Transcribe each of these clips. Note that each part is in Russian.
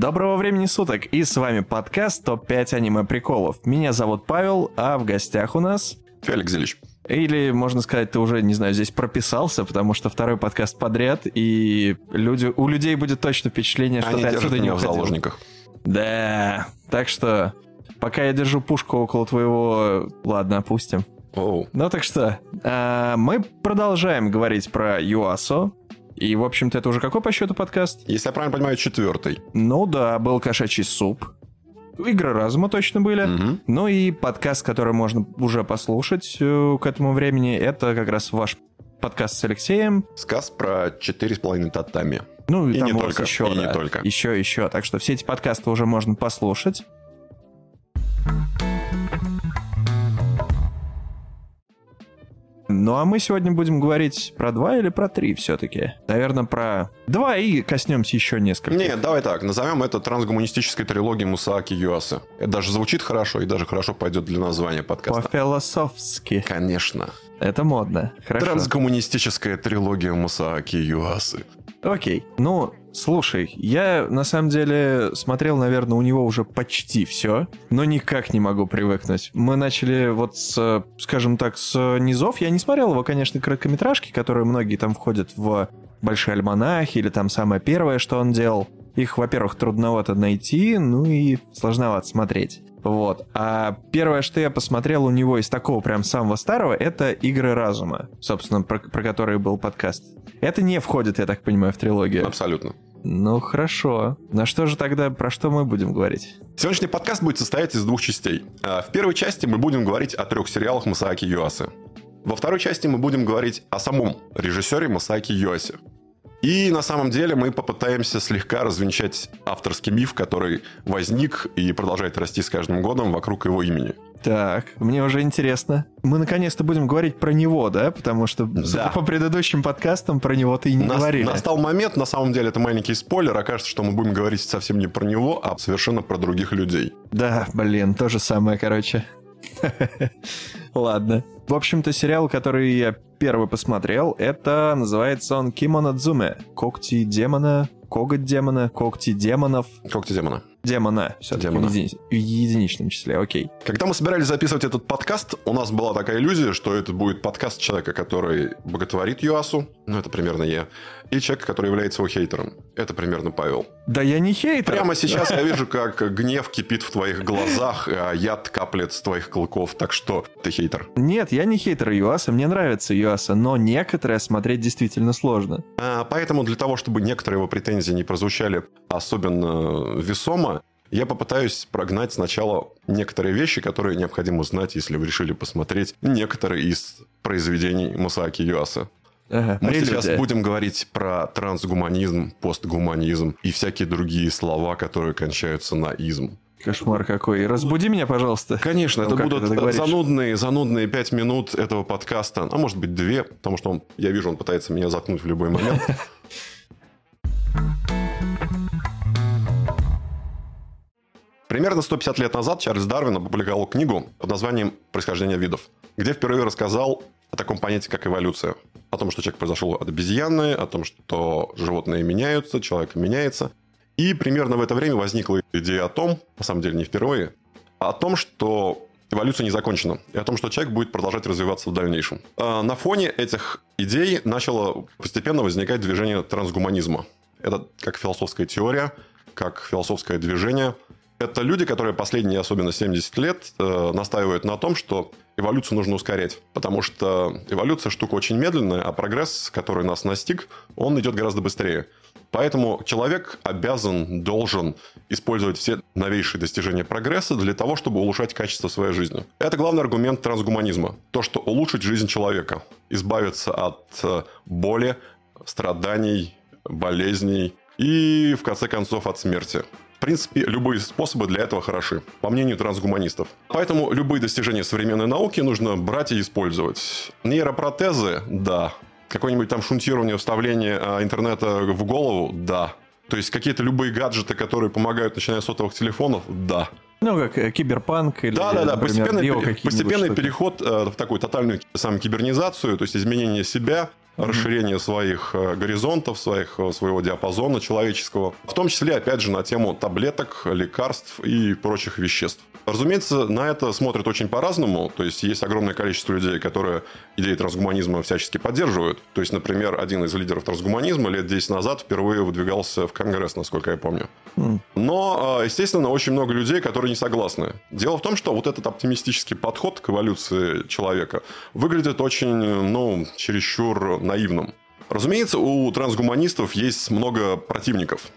Доброго времени суток, и с вами подкаст ТОП-5 аниме приколов. Меня зовут Павел, а в гостях у нас... Феликс Зелич. Или, можно сказать, ты уже, не знаю, здесь прописался, потому что второй подкаст подряд, и люди, у людей будет точно впечатление, что Они ты отсюда не меня в уходил. заложниках. Да, так что, пока я держу пушку около твоего... Ладно, опустим. Оу. Ну так что, а, мы продолжаем говорить про Юасо. И, в общем-то, это уже какой по счету подкаст? Если я правильно понимаю, четвертый. Ну да, был кошачий суп. Игры разума точно были. Мгм. Ну и подкаст, который можно уже послушать э, к этому времени, это как раз ваш подкаст с Алексеем. Сказ про четыре с половиной татами. Ну и, И там не только, еще, и не да, только. Еще, еще. Так что все эти подкасты уже можно послушать. Ну а мы сегодня будем говорить про два или про три все-таки? Наверное, про два и коснемся еще несколько. Нет, давай так, назовем это трансгуманистической трилогией Мусааки Юасы. Это даже звучит хорошо и даже хорошо пойдет для названия подкаста. По-философски. Конечно. Это модно. Хорошо. Трансгуманистическая трилогия Мусааки Юасы. Окей. Ну, слушай, я на самом деле смотрел, наверное, у него уже почти все, но никак не могу привыкнуть. Мы начали вот с, скажем так, с низов. Я не смотрел его, конечно, короткометражки, которые многие там входят в большие альманахи или там самое первое, что он делал. Их, во-первых, трудновато найти, ну и сложновато смотреть. Вот. А первое, что я посмотрел у него из такого прям самого старого, это «Игры разума», собственно, про, про которые был подкаст. Это не входит, я так понимаю, в трилогию. Абсолютно. Ну, хорошо. На что же тогда, про что мы будем говорить? Сегодняшний подкаст будет состоять из двух частей. А, В первой части мы будем говорить о трех сериалах Масааки Юасы. Во второй части мы будем говорить о самом режиссере Масааки Юасе. И на самом деле мы попытаемся слегка развенчать авторский миф, который возник и продолжает расти с каждым годом вокруг его имени. Так, мне уже интересно. Мы наконец-то будем говорить про него, да? Потому что, Да. по предыдущим подкастам, про него ты и не Нас- говорили. Настал момент, на самом деле это маленький спойлер, окажется, что мы будем говорить совсем не про него, а совершенно про других людей. Да, блин, то же самое, короче. Ладно. В общем-то, сериал, который я первый посмотрел, это называется он Кимона Дзуме. Когти демона, коготь демона, когти демонов. Когти демона. Демона, все-таки в, Демона. едини- в единичном числе, окей. Когда мы собирались записывать этот подкаст, у нас была такая иллюзия, что это будет подкаст человека, который боготворит Юасу, ну это примерно я, и человека, который является его хейтером. Это примерно Павел. Да я не хейтер. Прямо сейчас я вижу, как гнев кипит в твоих глазах, а яд каплет с твоих клыков, так что ты хейтер. Нет, я не хейтер Юаса, мне нравится Юаса, но некоторые смотреть действительно сложно. А, Поэтому для того, чтобы некоторые его претензии не прозвучали особенно весомо, я попытаюсь прогнать сначала некоторые вещи, которые необходимо знать, если вы решили посмотреть некоторые из произведений Мусааки Юаса. Ага, Мы прелюдия. сейчас будем говорить про трансгуманизм, постгуманизм и всякие другие слова, которые кончаются на изм. Кошмар какой. Разбуди меня, пожалуйста. Конечно, Ну, это будут говоришь? занудные, занудные пять минут этого подкаста, а может быть две, потому что он, я вижу, он пытается меня заткнуть в любой момент. Примерно 150 лет назад Чарльз Дарвин опубликовал книгу под названием «Происхождение видов», где впервые рассказал о таком понятии, как эволюция. О том, что человек произошел от обезьяны, о том, что животные меняются, человек меняется. И примерно в это время возникла идея о том, на самом деле не впервые, о том, что эволюция не закончена, и о том, что человек будет продолжать развиваться в дальнейшем. А На фоне этих идей начало постепенно возникать движение трансгуманизма. Это как философская теория, как философское движение. Это люди, которые последние, особенно 70 лет, э, настаивают на том, что эволюцию нужно ускорять. Потому что эволюция штука очень медленная, а прогресс, который нас настиг, он идет гораздо быстрее. Поэтому человек обязан, должен использовать все новейшие достижения прогресса для того, чтобы улучшать качество своей жизни. Это главный аргумент трансгуманизма. То, что улучшить жизнь человека, избавиться от э, боли, страданий, болезней и, в конце концов, от смерти. В принципе, любые способы для этого хороши, по мнению трансгуманистов. Поэтому любые достижения современной науки нужно брать и использовать. Нейропротезы – да. Какое-нибудь там шунтирование, вставление а, интернета в голову – да. То есть какие-то любые гаджеты, которые помогают, начиная с сотовых телефонов – да. Ну, как э, киберпанк или, Да, да, да. например, Постепенный, постепенный переход э, в такую тотальную сам кибернизацию, то есть изменение себя расширение своих э, горизонтов, своих, э, своего диапазона человеческого, в том числе, опять же, на тему таблеток, лекарств и прочих веществ. Разумеется, на это смотрят очень по-разному. То есть, есть огромное количество людей, которые идеи трансгуманизма всячески поддерживают. То есть, например, один из лидеров трансгуманизма лет 10 назад впервые выдвигался в Конгресс, насколько я помню. Но, а, естественно, очень много людей, которые не согласны. Дело в том, что вот этот оптимистический подход к эволюции человека выглядит очень, ну, чересчур наивным. Разумеется, у трансгуманистов есть много противников,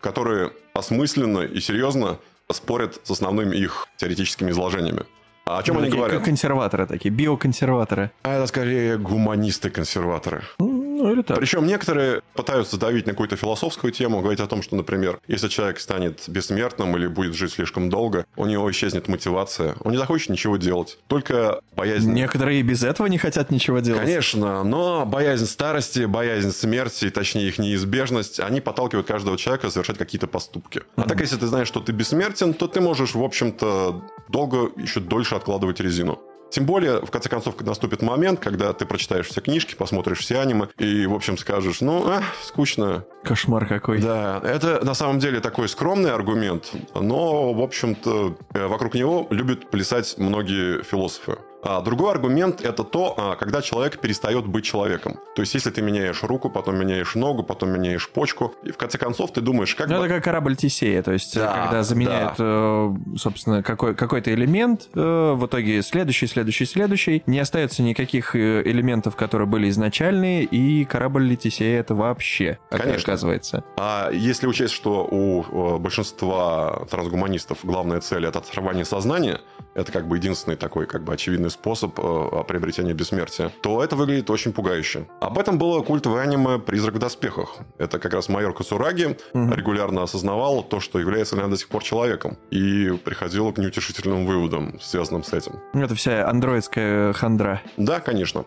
которые осмысленно и серьезно спорят с основными их теоретическими изложениями. А о чем Ну, они говорят? Консерваторы такие, биоконсерваторы. А это скорее гуманисты-консерваторы. Ну, или так. Причем некоторые пытаются давить на какую-то философскую тему, говорить о том, что, например, если человек станет бессмертным или будет жить слишком долго, у него исчезнет мотивация, он не захочет ничего делать. Только боязнь... Некоторые и без этого не хотят ничего делать. Конечно, но боязнь старости, боязнь смерти, точнее их неизбежность, они подталкивают каждого человека совершать какие-то поступки. А так, если ты знаешь, что ты бессмертен, то ты можешь, в общем-то, долго, еще дольше откладывать резину. Тем более, в конце концов, наступит момент, когда ты прочитаешь все книжки, посмотришь все аниме и, в общем, скажешь, ну, а, скучно. Кошмар какой. Да, это на самом деле такой скромный аргумент, но, в общем-то, э, вокруг него любят плясать многие философы. А другой аргумент – это то, а, когда человек перестает быть человеком. То есть, если ты меняешь руку, потом меняешь ногу, потом меняешь почку, и в конце концов ты думаешь, как Ну, бы... это как корабль Тесея, то есть, Да, когда заменяют, э, собственно, какой, какой-то элемент, э, в итоге следующий, следующий, следующий, не остается никаких э, элементов, которые были изначальные, и корабль Тесея это вообще, как Конечно. оказывается. А если учесть, что у э, большинства трансгуманистов главная цель это оторвание сознания, это как бы единственный такой как бы очевидный способ э, приобретения бессмертия, то это выглядит очень пугающе. Об этом было культовое аниме «Призрак в доспехах». Это как раз майор Кацураги Мгм. регулярно осознавал то, что является ли она до сих пор человеком, и приходил к неутешительным выводам, связанным с этим. Это вся андроидская хандра. Да, конечно.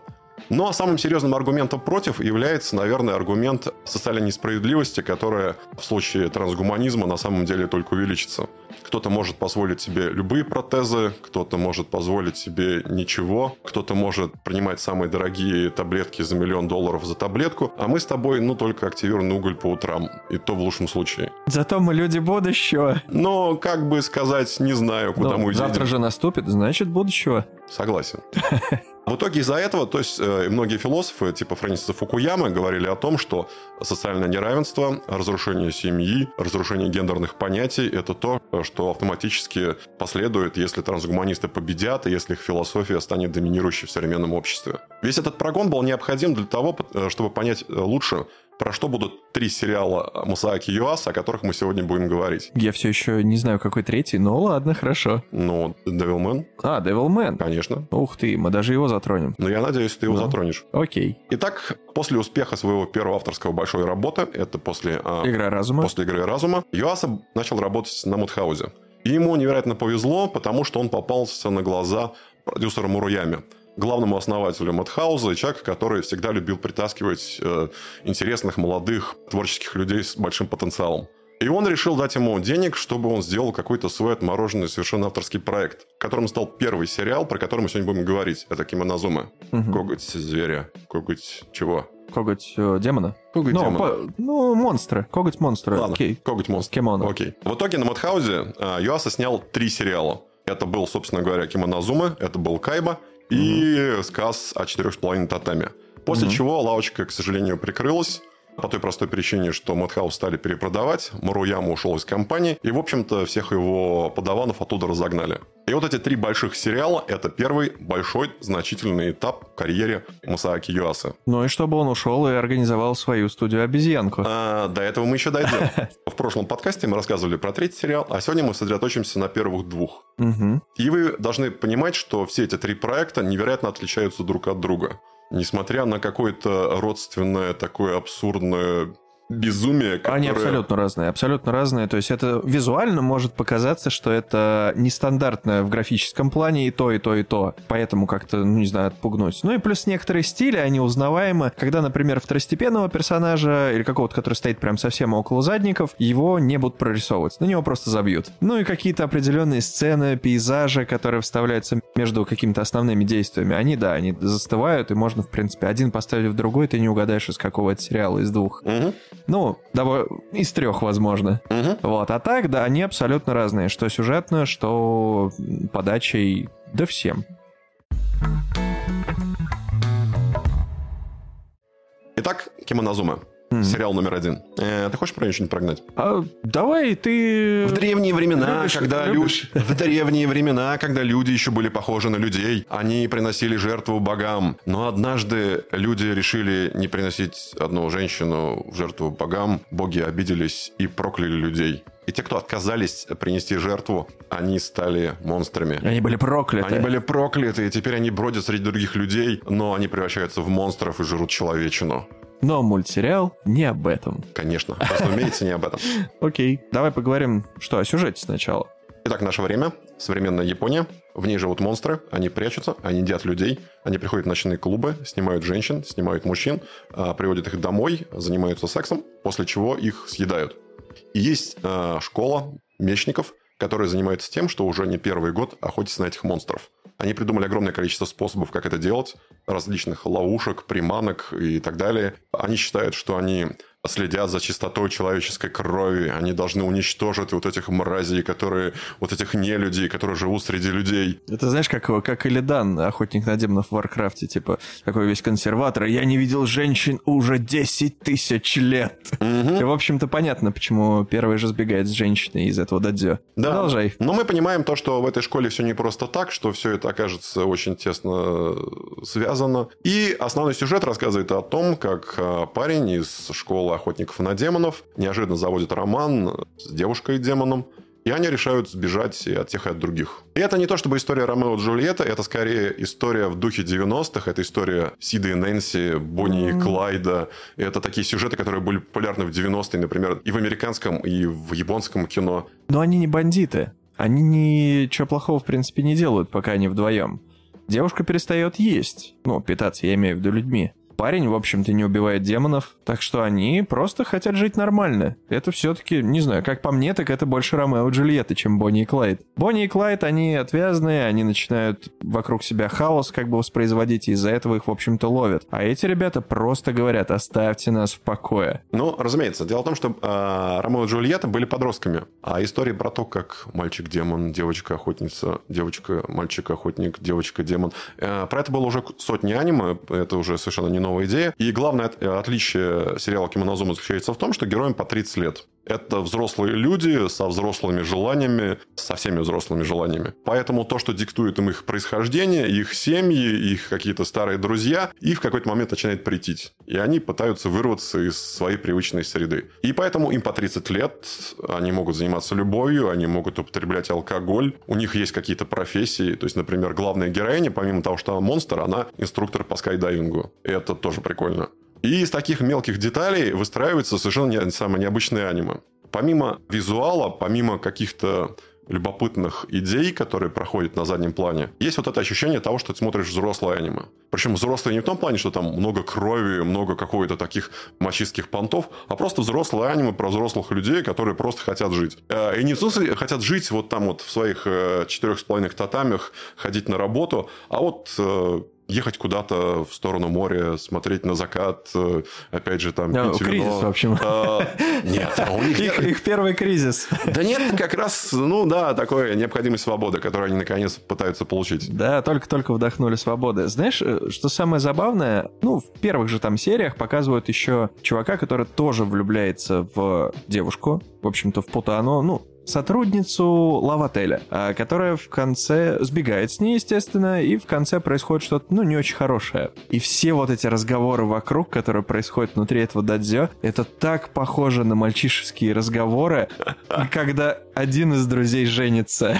А самым серьезным аргументом против является, наверное, аргумент социальной несправедливости, которая в случае трансгуманизма на самом деле только увеличится. Кто-то может позволить себе любые протезы, кто-то может позволить себе ничего, кто-то может принимать самые дорогие таблетки за миллион долларов за таблетку, а мы с тобой, ну, только активированный уголь по утрам, и то в лучшем случае. Зато мы люди будущего. Но, как бы сказать, не знаю, куда Ну, мы завтра едем. же наступит, значит, будущего. Согласен. В итоге из-за этого, то есть э, многие философы, типа Фрэнсиса Фукуямы, говорили о том, что социальное неравенство, разрушение семьи, разрушение гендерных понятий – это то, что автоматически последует, если трансгуманисты победят, и если их философия станет доминирующей в современном обществе. Весь этот прогон был необходим для того, э, чтобы понять э, лучше, про что будут три сериала Масааки Юаса, о которых мы сегодня будем говорить. Я все еще не знаю, какой третий, но ладно, хорошо. Ну, Devilman, А, Devilman. конечно. Ух ты, мы даже его затронем. Но я надеюсь, ты его Ну. затронешь. Окей. Итак, после успеха своего первого авторского большой работы, это после, а, Игра разума. после игры разума, Юаса начал работать на Мудхаузе. И ему невероятно повезло, потому что он попался на глаза продюсеру Муруяме, главному основателю Мадхауза и человек, который всегда любил притаскивать э, интересных, молодых, творческих людей с большим потенциалом. И он решил дать ему денег, чтобы он сделал какой-то свой отмороженный совершенно авторский проект, которым стал первый сериал, про который мы сегодня будем говорить. Это Кимонозума. Мгм. Коготь зверя. Коготь чего? Коготь э, демона. Коготь ну, демона. по- ну, монстра. Коготь монстра. Ладно, Окей. коготь монстр. Кемоно. Окей. В итоге на Madhouse е а, Юаса снял три сериала. Это был, собственно говоря, Кемонозума, это был Кайба и сказ о четырех с половиной татами. После Мгм. чего лавочка, к сожалению, прикрылась. По той простой причине, что Madhouse стали перепродавать, Маруяма ушел из компании, и, в общем-то, всех его падаванов оттуда разогнали. И вот эти три больших сериала – это первый большой значительный этап в карьере Масааки Юасы. Ну и чтобы он ушел и организовал свою студию обезьянку. А, до этого мы еще дойдем. В прошлом подкасте мы рассказывали про третий сериал, а сегодня мы сосредоточимся на первых двух. И вы должны понимать, что все эти три проекта невероятно отличаются друг от друга. Несмотря на какое-то родственное, такое абсурдное безумие, которое... Они абсолютно разные, абсолютно разные. То есть это визуально может показаться, что это нестандартное в графическом плане и то, и то, и то. Поэтому как-то, ну, не знаю, отпугнуть. Ну и плюс некоторые стили, они узнаваемы. Когда, например, второстепенного персонажа или какого-то, который стоит прям совсем около задников, его не будут прорисовывать. На него просто забьют. Ну и какие-то определенные сцены, пейзажи, которые вставляются между какими-то основными действиями, они, да, они застывают, и можно, в принципе, один поставить в другой, ты не угадаешь, из какого это сериала, из двух. Мгм. Ну, давай, из трех, возможно. Мгм. Вот, а так, да, они абсолютно разные, что сюжетно, что подачей, да всем. Итак, Кимонозума. Мгм. Сериал номер один. Э, ты хочешь про нее что-нибудь прогнать? А, давай ты... В древние времена, любишь- когда любишь. люди... В древние времена, когда люди еще были похожи на людей, они приносили жертву богам. Но однажды люди решили не приносить одну женщину в жертву богам. Боги обиделись и прокляли людей. И те, кто отказались принести жертву, они стали монстрами. Они были прокляты. Они были прокляты, и теперь они бродят среди других людей, но они превращаются в монстров и жрут человечину. Но мультсериал не об этом. Конечно, разумеется, не об этом. Окей. Давай поговорим, что, о сюжете сначала. Итак, наше время. Современная Япония. В ней живут монстры. Они прячутся, они едят людей. Они приходят в ночные клубы, снимают женщин, снимают мужчин, а, приводят их домой, занимаются сексом, после чего их съедают. И есть а, школа мечников, которые занимаются тем, что уже не первый год охотятся на этих монстров. Они придумали огромное количество способов, как это делать, различных ловушек, приманок и так далее. Они считают, что они следят за чистотой человеческой крови. Они должны уничтожить вот этих мразей, которые, вот этих нелюдей, которые живут среди людей. Это знаешь, как, как Иллидан, охотник на демонов в Warcraft е, типа, такой весь консерватор. Я не видел женщин уже 10 тысяч лет. И, в общем-то, понятно, почему первый же сбегает с женщиной из этого додзё. Да. Продолжай. Но мы понимаем то, что в этой школе все не просто так, что все это окажется очень тесно э, связано. И основной сюжет рассказывает о том, как э, парень из школы охотников на демонов неожиданно заводит роман с девушкой-демоном, и они решают сбежать и от тех, и от других. И это не то чтобы история Ромео и Джульетта, это скорее история в духе 90-х. Это история Сида и Нэнси, Бонни и Клайда. Это такие сюжеты, которые были популярны в 90-е, например, и в американском, и в японском кино. Но они не бандиты. Они ничего плохого, в принципе, не делают, пока они вдвоем. Девушка перестает есть. Ну, питаться, я имею в виду людьми. Парень, в общем-то, не убивает демонов, так что они просто хотят жить нормально. Это все-таки, не знаю, как по мне, так это больше Ромео и Джульетта, чем Бонни и Клайд. Бонни и Клайд, они отвязные, они начинают вокруг себя хаос как бы воспроизводить, и из-за этого их, в общем-то, ловят. А эти ребята просто говорят, оставьте нас в покое. Ну, разумеется. Дело в том, что э, Ромео и Джульетта были подростками. А истории про то, как мальчик-демон, девочка-охотница, девочка-мальчик-охотник, девочка-демон. э, про это было уже сотни аниме. Это уже совершенно не новая идея. И главное э, отличие сериала Кимонозума заключается в том, что героям по 30 лет. Это взрослые люди со взрослыми желаниями, со всеми взрослыми желаниями. Поэтому то, что диктует им их происхождение, их семьи, их какие-то старые друзья, их в какой-то момент начинает претить. И они пытаются вырваться из своей привычной среды. И поэтому им по 30 лет, они могут заниматься любовью, они могут употреблять алкоголь, у них есть какие-то профессии. То есть, например, главная героиня, помимо того, что она монстр, она инструктор по скайдайвингу. И это тоже прикольно. И из таких мелких деталей выстраивается совершенно не, самое необычное аниме. Помимо визуала, помимо каких-то любопытных идей, которые проходят на заднем плане, есть вот это ощущение того, что ты смотришь взрослое аниме. Причем взрослое не в том плане, что там много крови, много какой-то таких мачистских понтов, а просто взрослое аниме про взрослых людей, которые просто хотят жить. Э, И не в смысле хотят жить вот там вот в своих э, четырех с половиной татамях, ходить на работу, а вот э, ехать куда-то в сторону моря, смотреть на закат, э, опять же там А, пить кризис, вино. в общем. Э, Нет, у них Их, их первый кризис. Да нет, как раз, ну да, такое необходимость свободы, которую они наконец пытаются получить. Да, только-только вдохнули свободы. Знаешь, э, что самое забавное? Ну, в первых же там сериях показывают еще чувака, который тоже влюбляется в девушку, в общем-то, в Путану, ну, сотрудницу лавотеля, а, которая в конце сбегает с ней, естественно, и в конце происходит что-то, ну, не очень хорошее. И все вот эти разговоры вокруг, которые происходят внутри этого дадзё, это так похоже на мальчишеские разговоры, когда один из друзей женится.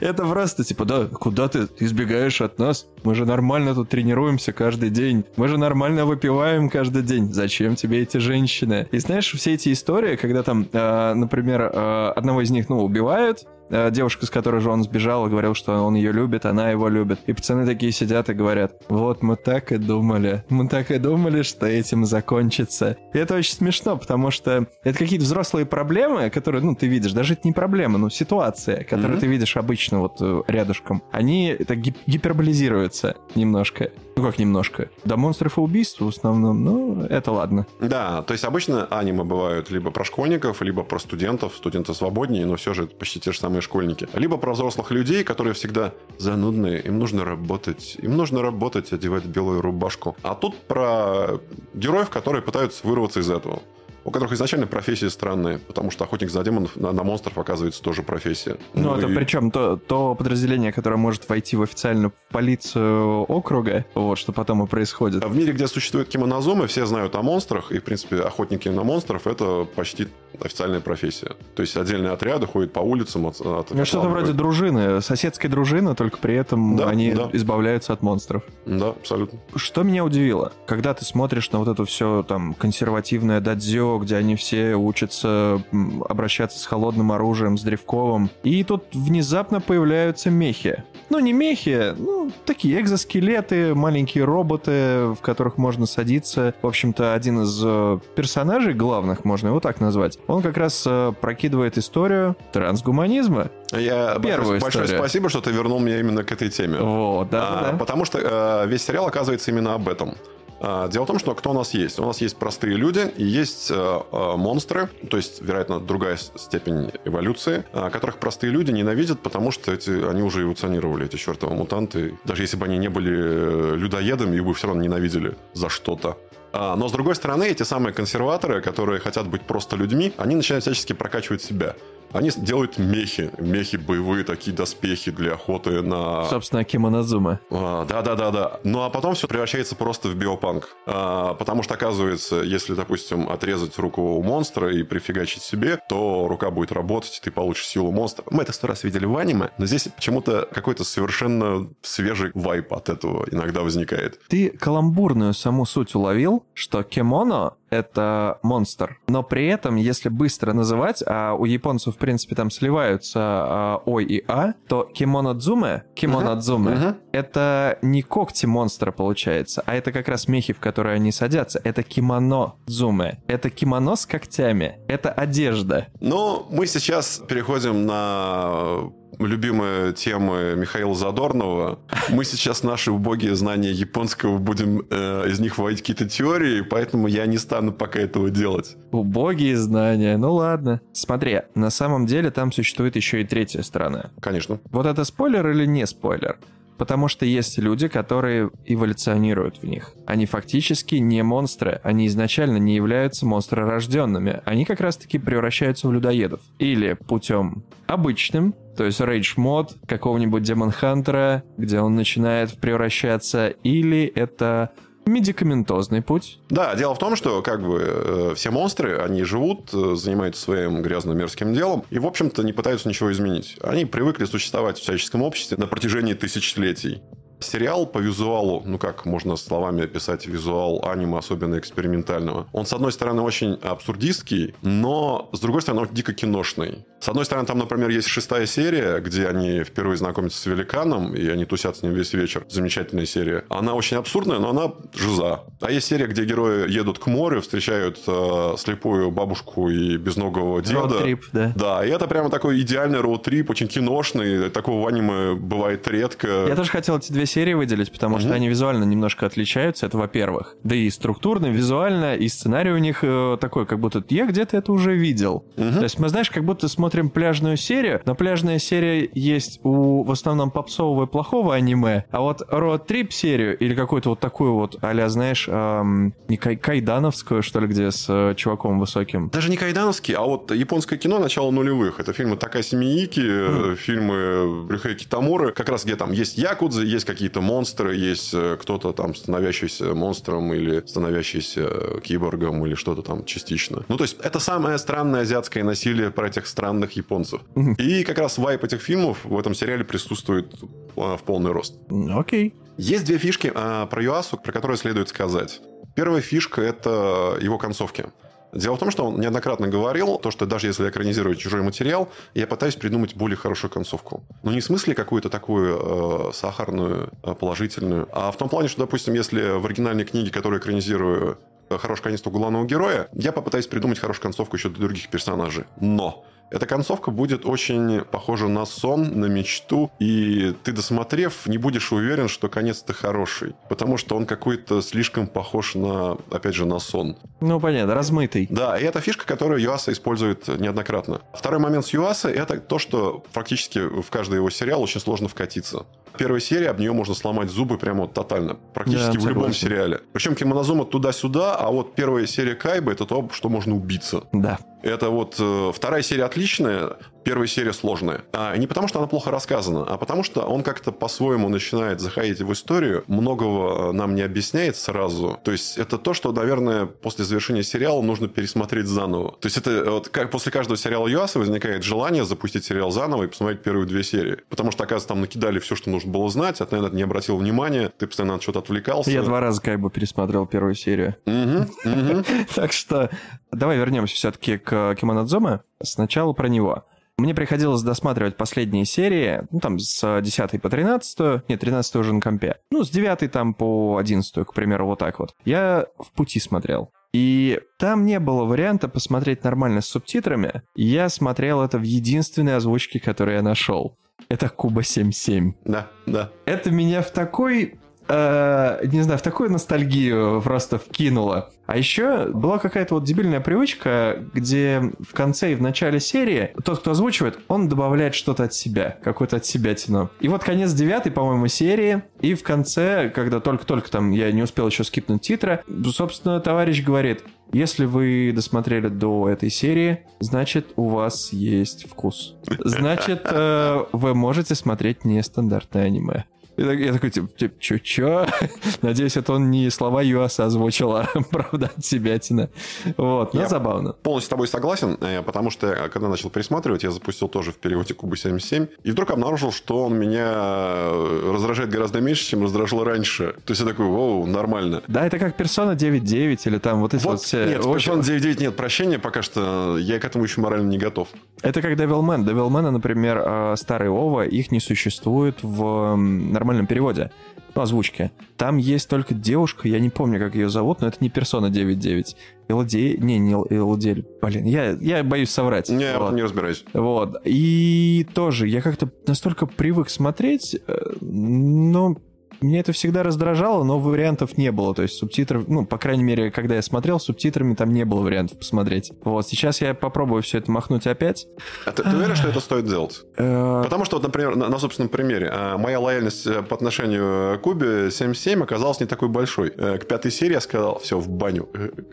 Это просто типа, да, куда ты избегаешь от нас? Мы же нормально тут тренируемся каждый день. Мы же нормально выпиваем каждый день. Зачем тебе эти женщины? И знаешь, все эти истории, когда там, э, например, э, одного из них, ну, убивают, девушка, с которой же он сбежал, говорил, что он ее любит, она его любит. И пацаны такие сидят и говорят, вот мы так и думали. Мы так и думали, что этим закончится. И это очень смешно, потому что это какие-то взрослые проблемы, которые, ну, ты видишь, даже это не проблема, но ситуация, которую mm-hmm. ты видишь обычно вот э, рядышком, они это гип- гиперболизируются немножко. Ну как немножко? До монстров и убийств в основном, ну, это ладно. Да, то есть обычно аниме бывают либо про школьников, либо про студентов, студенты свободнее, но все же это почти те же самые школьники. Либо про взрослых людей, которые всегда занудные, им нужно работать, им нужно работать, одевать белую рубашку. А тут про героев, которые пытаются вырваться из этого у которых изначально профессии странные, потому что охотник за демонов на, на монстров оказывается тоже профессия. Ну, ну это и... причем то, то подразделение, которое может войти в официальную полицию округа, вот что потом и происходит. В мире, где существует кимонозомы, все знают о монстрах, и, в принципе, охотники на монстров — это почти официальная профессия. То есть отдельные отряды ходят по улицам от... от ну, что-то вроде дружины, соседской дружины, только при этом да, они да. избавляются от монстров. Да, абсолютно. Что меня удивило, когда ты смотришь на вот это все там консервативное дадзё, где они все учатся обращаться с холодным оружием, с древковым. И тут внезапно появляются мехи. Ну, не мехи, ну, такие экзоскелеты, маленькие роботы, в которых можно садиться. В общем-то, один из э, персонажей главных, можно его так назвать, он как раз э, прокидывает историю трансгуманизма. Я Первую большое, большое спасибо, что ты вернул меня именно к этой теме. Вот, да, а, да. Потому что э, весь сериал оказывается именно об этом. А, дело в том, что кто у нас есть? У нас есть простые люди и есть э, э, монстры, то есть, вероятно, другая степень эволюции, э, которых простые люди ненавидят, потому что эти, они уже эволюционировали, эти чертовы мутанты. Даже если бы они не были э, людоедами, их бы все равно ненавидели за что-то. А, но, с другой стороны, эти самые консерваторы, которые хотят быть просто людьми, они начинают всячески прокачивать себя. Они делают мехи, мехи боевые, такие доспехи для охоты на... Собственно, Кимонозума. А, да-да-да-да. Ну, а потом все превращается просто в биопанк. А, потому что, оказывается, если, допустим, отрезать руку у монстра и прифигачить себе, то рука будет работать, ты получишь силу монстра. Мы это сто раз видели в аниме, но здесь почему-то какой-то совершенно свежий вайп от этого иногда возникает. Ты каламбурную саму суть уловил, что кимоно это монстр. Но при этом, если быстро называть, а у японцев, в принципе, там сливаются а, Ой и А, то кимонодзуме, кимонодзуме, uh-huh. uh-huh. это не когти монстра получается, а это как раз мехи, в которые они садятся. Это кимоно дзуме. Это кимоно с когтями. Это одежда. Ну, мы сейчас переходим на любимая тема Михаила Задорнова. Мы сейчас наши убогие знания японского будем э, из них вводить какие-то теории, поэтому я не стану пока этого делать. Убогие знания, ну ладно. Смотри, на самом деле там существует еще и третья сторона. Конечно. Вот это спойлер или не спойлер? Потому что есть люди, которые эволюционируют в них. Они фактически не монстры, они изначально не являются монстророжденными. Они как раз-таки превращаются в людоедов. Или путем обычным, то есть рейдж мод какого-нибудь Демон Хантера, где он начинает превращаться, или это медикаментозный путь. Да, дело в том, что как бы э, все монстры, они живут, э, занимаются своим грязным мерзким делом и, в общем-то, не пытаются ничего изменить. Они привыкли существовать в человеческом обществе на протяжении тысячелетий. Сериал по визуалу, ну как можно словами описать визуал аниме, особенно экспериментального, он, с одной стороны, очень абсурдистский, но, с другой стороны, он дико киношный. С одной стороны, там, например, есть шестая серия, где они впервые знакомятся с великаном, и они тусят с ним весь вечер. Замечательная серия. Она очень абсурдная, но она жиза. А есть серия, где герои едут к морю, встречают э, слепую бабушку и безногого деда. Роуд-трип, да. Да, и это прямо такой идеальный роуд-трип, очень киношный. Такого в аниме бывает редко. Я тоже хотел эти две серии выделить, потому угу. что они визуально немножко отличаются, это во-первых. Да и структурно, визуально, и сценарий у них э, такой, как будто я где-то это уже видел. Угу. То есть мы, знаешь, как будто смотрим пляжную серию, но пляжная серия есть у в основном попсового и плохого аниме, а вот Road Trip серию или какую-то вот такую вот, а знаешь, эм, не кай кайдановскую, что ли, где с э, чуваком высоким. Даже не кайдановский, а вот японское кино начала нулевых. Это фильмы Такаси Миики, mm. фильмы Рюхэй Китамуры, как раз где там есть якудзы, есть какие какие-то монстры, есть э, кто-то там становящийся монстром или становящийся э, киборгом или что-то там частично. Ну, то есть, это самое странное азиатское насилие про этих странных японцев. И как раз вайп этих фильмов в этом сериале присутствует э, в полный рост. Окей. Есть две фишки а, про Юасу, про которые следует сказать. Первая фишка – это его концовки. Дело в том, что он неоднократно говорил, то, что даже если экранизирую чужой материал, я пытаюсь придумать более хорошую концовку. Но не в смысле какую-то такую э, сахарную, э, положительную, а в том плане, что, допустим, если в оригинальной книге, которую экранизирую, э, хорошее конец у главного героя, я попытаюсь придумать хорошую концовку еще для других персонажей. Но эта концовка будет очень похожа на сон, на мечту, и ты, досмотрев, не будешь уверен, что конец-то хороший, потому что он какой-то слишком похож на, опять же, на сон. Ну, понятно, размытый. Да, и это фишка, которую Юаса использует неоднократно. Второй момент с Юаса – это то, что фактически в каждый его сериал очень сложно вкатиться. Первая серия, об нее можно сломать зубы прямо вот тотально. Практически Да, в любом сериале. Причем Кимонозума туда-сюда, а вот первая серия Кайба – это то, что можно убиться. Да. Это вот э, вторая серия отличная, первая серия сложная. А, не потому, что она плохо рассказана, а потому, что он как-то по-своему начинает заходить в историю, многого э, нам не объясняет сразу. То есть, это то, что, наверное, после завершения сериала нужно пересмотреть заново. То есть, это э, вот как после каждого сериала Юаса возникает желание запустить сериал заново и посмотреть первые две серии. Потому что, оказывается, там накидали все, что нужно было знать, а ты, наверное, не обратил внимания, ты постоянно на что-то отвлекался. Я два раза как бы пересмотрел первую серию. Так что давай вернемся все-таки к Кимонадзуме. Сначала про него. Мне приходилось досматривать последние серии, ну, там, с 10 по 13, нет, 13 уже на компе. Ну, с 9 там по 11, к примеру, вот так вот. Я в пути смотрел. И там не было варианта посмотреть нормально с субтитрами. Я смотрел это в единственной озвучке, которую я нашел. Это Куба 77. Да, да. Это меня в такой э, не знаю, в такую ностальгию просто вкинуло. А еще была какая-то вот дебильная привычка, где в конце и в начале серии тот, кто озвучивает, он добавляет что-то от себя, какое-то от себя тяну. И вот конец девятой, по-моему, серии, и в конце, когда только-только там я не успел еще скипнуть титры, собственно, товарищ говорит, если вы досмотрели до этой серии, значит, у вас есть вкус. Значит, э, вы можете смотреть нестандартное аниме. Я такой, типа, типа, чё, чё? Надеюсь, это он не слова Юаса озвучил, а правда от себя тина. Вот, но Я- забавно. Полностью с тобой согласен, э, потому что я, когда начал пересматривать, я запустил тоже в переводе Кубы 77, и вдруг обнаружил, что он меня э, раздражает гораздо меньше, чем раздражал раньше. То есть я такой, воу, нормально. Да, это как персона 9.9 или там вот эти вот, Вот, все... нет, общем, Persona 9.9 нет прощения пока что, я к этому еще морально не готов. Это как Devilman. Devilman, например, э, старый Ова, их не существует в м, нормальном переводе. Ну, озвучке. Там есть только девушка, я не помню, как ее зовут, но это не персона 9.9. Элоди... Не, не Элодель. Блин, я, я боюсь соврать. Не, я Вот. этом не разбираюсь. Вот. И тоже я как-то настолько привык смотреть, э, но меня это всегда раздражало, но вариантов не было. То есть субтитров, ну, по крайней мере, когда я смотрел, субтитрами там не было вариантов посмотреть. Вот, сейчас я попробую все это махнуть опять. А ты, ты уверен, что это стоит делать? Э, Потому что, вот, например, на, на собственном примере, а, моя лояльность э, по отношению к Кубе 77 оказалась не такой большой. Э, К пятой серии я сказал, все, в баню,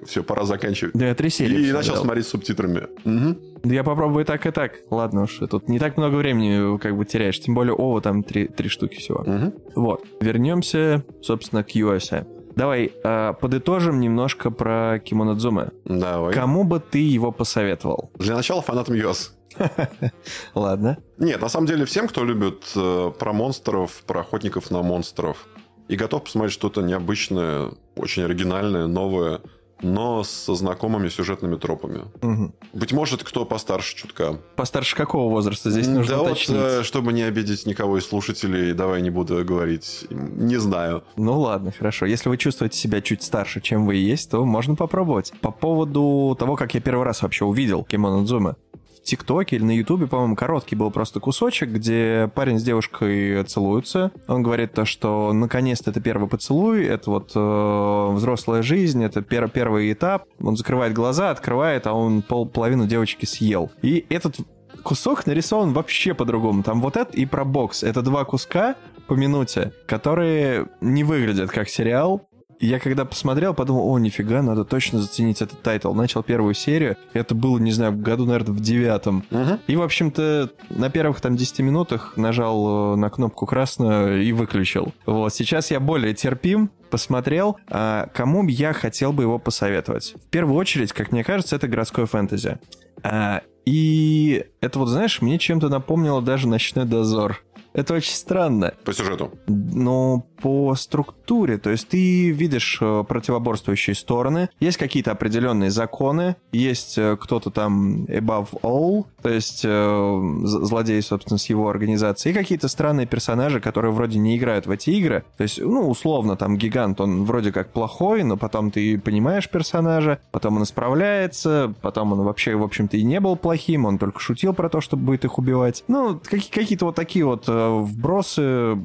все, пора заканчивать. Да, три серии И начал посмотрел. смотреть с субтитрами. Мгм. Да Я попробую так и так. Ладно уж, тут не так много времени как бы теряешь. Тем более, о, там три, три штуки всего. Мгм. Вот. Вернемся, собственно, к USA. Давай э, подытожим немножко про Кимонодзуме. Давай. Кому бы ты его посоветовал? Для начала фанатам ЮАС. Ладно. Нет, на самом деле всем, кто любит э, про монстров, про охотников на монстров, и готов посмотреть что-то необычное, очень оригинальное, новое, но со знакомыми сюжетными тропами. Мгм. Быть может, кто постарше чутка. Постарше какого возраста? Здесь нужно да вот, уточнить. э, чтобы не обидеть никого из слушателей, давай не буду говорить. Не знаю. Ну ладно, хорошо. Если вы чувствуете себя чуть старше, чем вы и есть, то можно попробовать. По поводу того, как я первый раз вообще увидел Кимонодзуме. В ТикТоке или на Ютубе, по-моему, короткий был просто кусочек, где парень с девушкой целуются. Он говорит то, что наконец-то это первый поцелуй, это вот э, взрослая жизнь, это пер- первый этап. Он закрывает глаза, открывает, а он пол половину девочки съел. И этот кусок нарисован вообще по-другому. Там вот это и про бокс. Это два куска по минуте, которые не выглядят как сериал, Я когда посмотрел, подумал, о, нифига, надо точно заценить этот тайтл. Начал первую серию, это было, не знаю, в году, наверное, в девятом. Мгм. И, в общем-то, на первых там 10 минутах нажал э, на кнопку красную и выключил. Вот, сейчас я более терпим, посмотрел, а кому я хотел бы его посоветовать. В первую очередь, как мне кажется, это городское фэнтези. А, и это вот, знаешь, мне чем-то напомнило даже «Ночной дозор». Это очень странно. По сюжету. Но по структуре, то есть ты видишь э, противоборствующие стороны, есть какие-то определенные законы, есть э, кто-то там above all, то есть э, злодей, собственно, с его организацией, и какие-то странные персонажи, которые вроде не играют в эти игры. То есть, ну, условно, там гигант, он вроде как плохой, но потом ты понимаешь персонажа, потом он исправляется, потом он вообще, в общем-то, и не был плохим, он только шутил про то, что будет их убивать. Ну, какие- какие-то вот такие вот вбросы,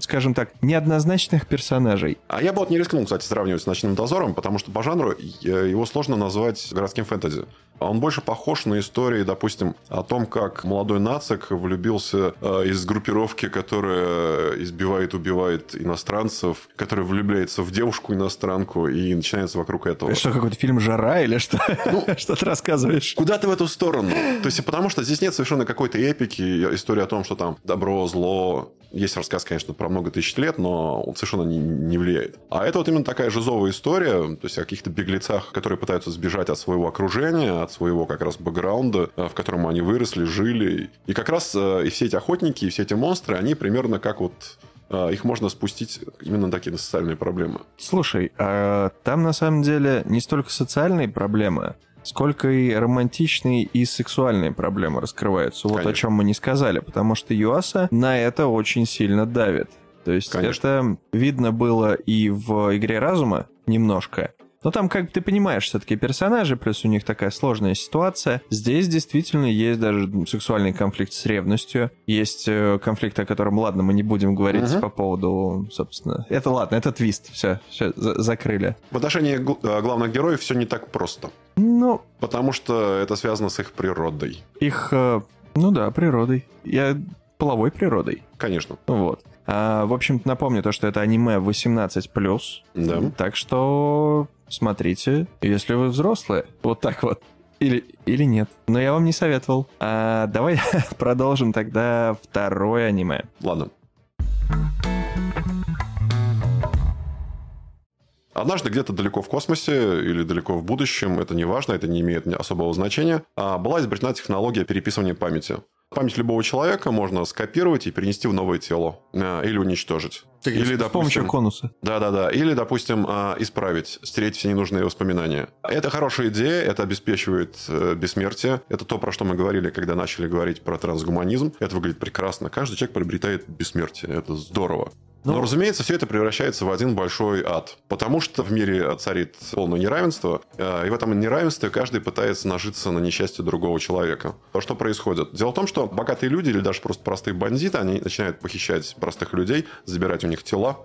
скажем так, неоднозначных персонажей. А я бы вот не рискнул, кстати, сравнивать с «Ночным дозором», потому что по жанру э, его сложно назвать городским фэнтези. А Он больше похож на истории, допустим, о том, как молодой нацик влюбился э, из группировки, которая избивает, убивает иностранцев, которая влюбляется в девушку-иностранку, и начинается вокруг этого. Что, какой-то фильм «Жара» или что? Что ты рассказываешь? Куда ты в эту сторону? То есть, потому что здесь нет совершенно какой-то эпики, истории о том, что там добро, зло. Есть рассказ, конечно, про много тысяч лет, но он совершенно не, не влияет. А это вот именно такая жизовая история, то есть о каких-то беглецах, которые пытаются сбежать от своего окружения, от своего как раз бэкграунда, э, в котором они выросли, жили. И как раз э, и все эти охотники, и все эти монстры, они примерно как вот э, их можно спустить именно на такие социальные проблемы. Слушай, а там на самом деле не столько социальные проблемы, сколько и романтичные и сексуальные проблемы раскрываются. Вот о чем мы не сказали, потому что Юаса на это очень сильно давит. То есть Конечно. это видно было и в «Игре разума» немножко, но там, как ты понимаешь, все-таки персонажи, плюс у них такая сложная ситуация. Здесь действительно есть даже сексуальный конфликт с ревностью. Есть э, конфликт, о котором, ладно, мы не будем говорить Мгм. по поводу, собственно... Это ладно, это твист. Все, все, закрыли. В отношении э, главных героев все не так просто. Ну, Потому что это связано с их природой. их, э, ну да, природой. Я половой природой. Конечно. Вот. А, в общем-то, напомню то, что это аниме 18+. Да. Так что смотрите, если вы взрослые. Вот так вот. Или, или нет. Но я вам не советовал. А, давай продолжим тогда второе аниме. Ладно. Однажды где-то далеко в космосе или далеко в будущем, это не важно, это не имеет особого значения, а была изобретена технология переписывания памяти. Память любого человека можно скопировать и перенести в новое тело э, или уничтожить. Или, с помощью конуса. Да-да-да. Или, допустим, а, исправить, стереть все ненужные воспоминания. Это хорошая идея, это обеспечивает э, бессмертие. Это то, про что мы говорили, когда начали говорить про трансгуманизм. Это выглядит прекрасно. Каждый человек приобретает бессмертие. Это здорово. Но, Ну- разумеется, все это превращается в один большой ад. Потому что в мире царит полное неравенство, э, и в этом неравенстве каждый пытается нажиться на несчастье другого человека. А что происходит? Дело в том, что богатые люди или даже просто простые бандиты, они начинают похищать простых людей, забирать у них тела,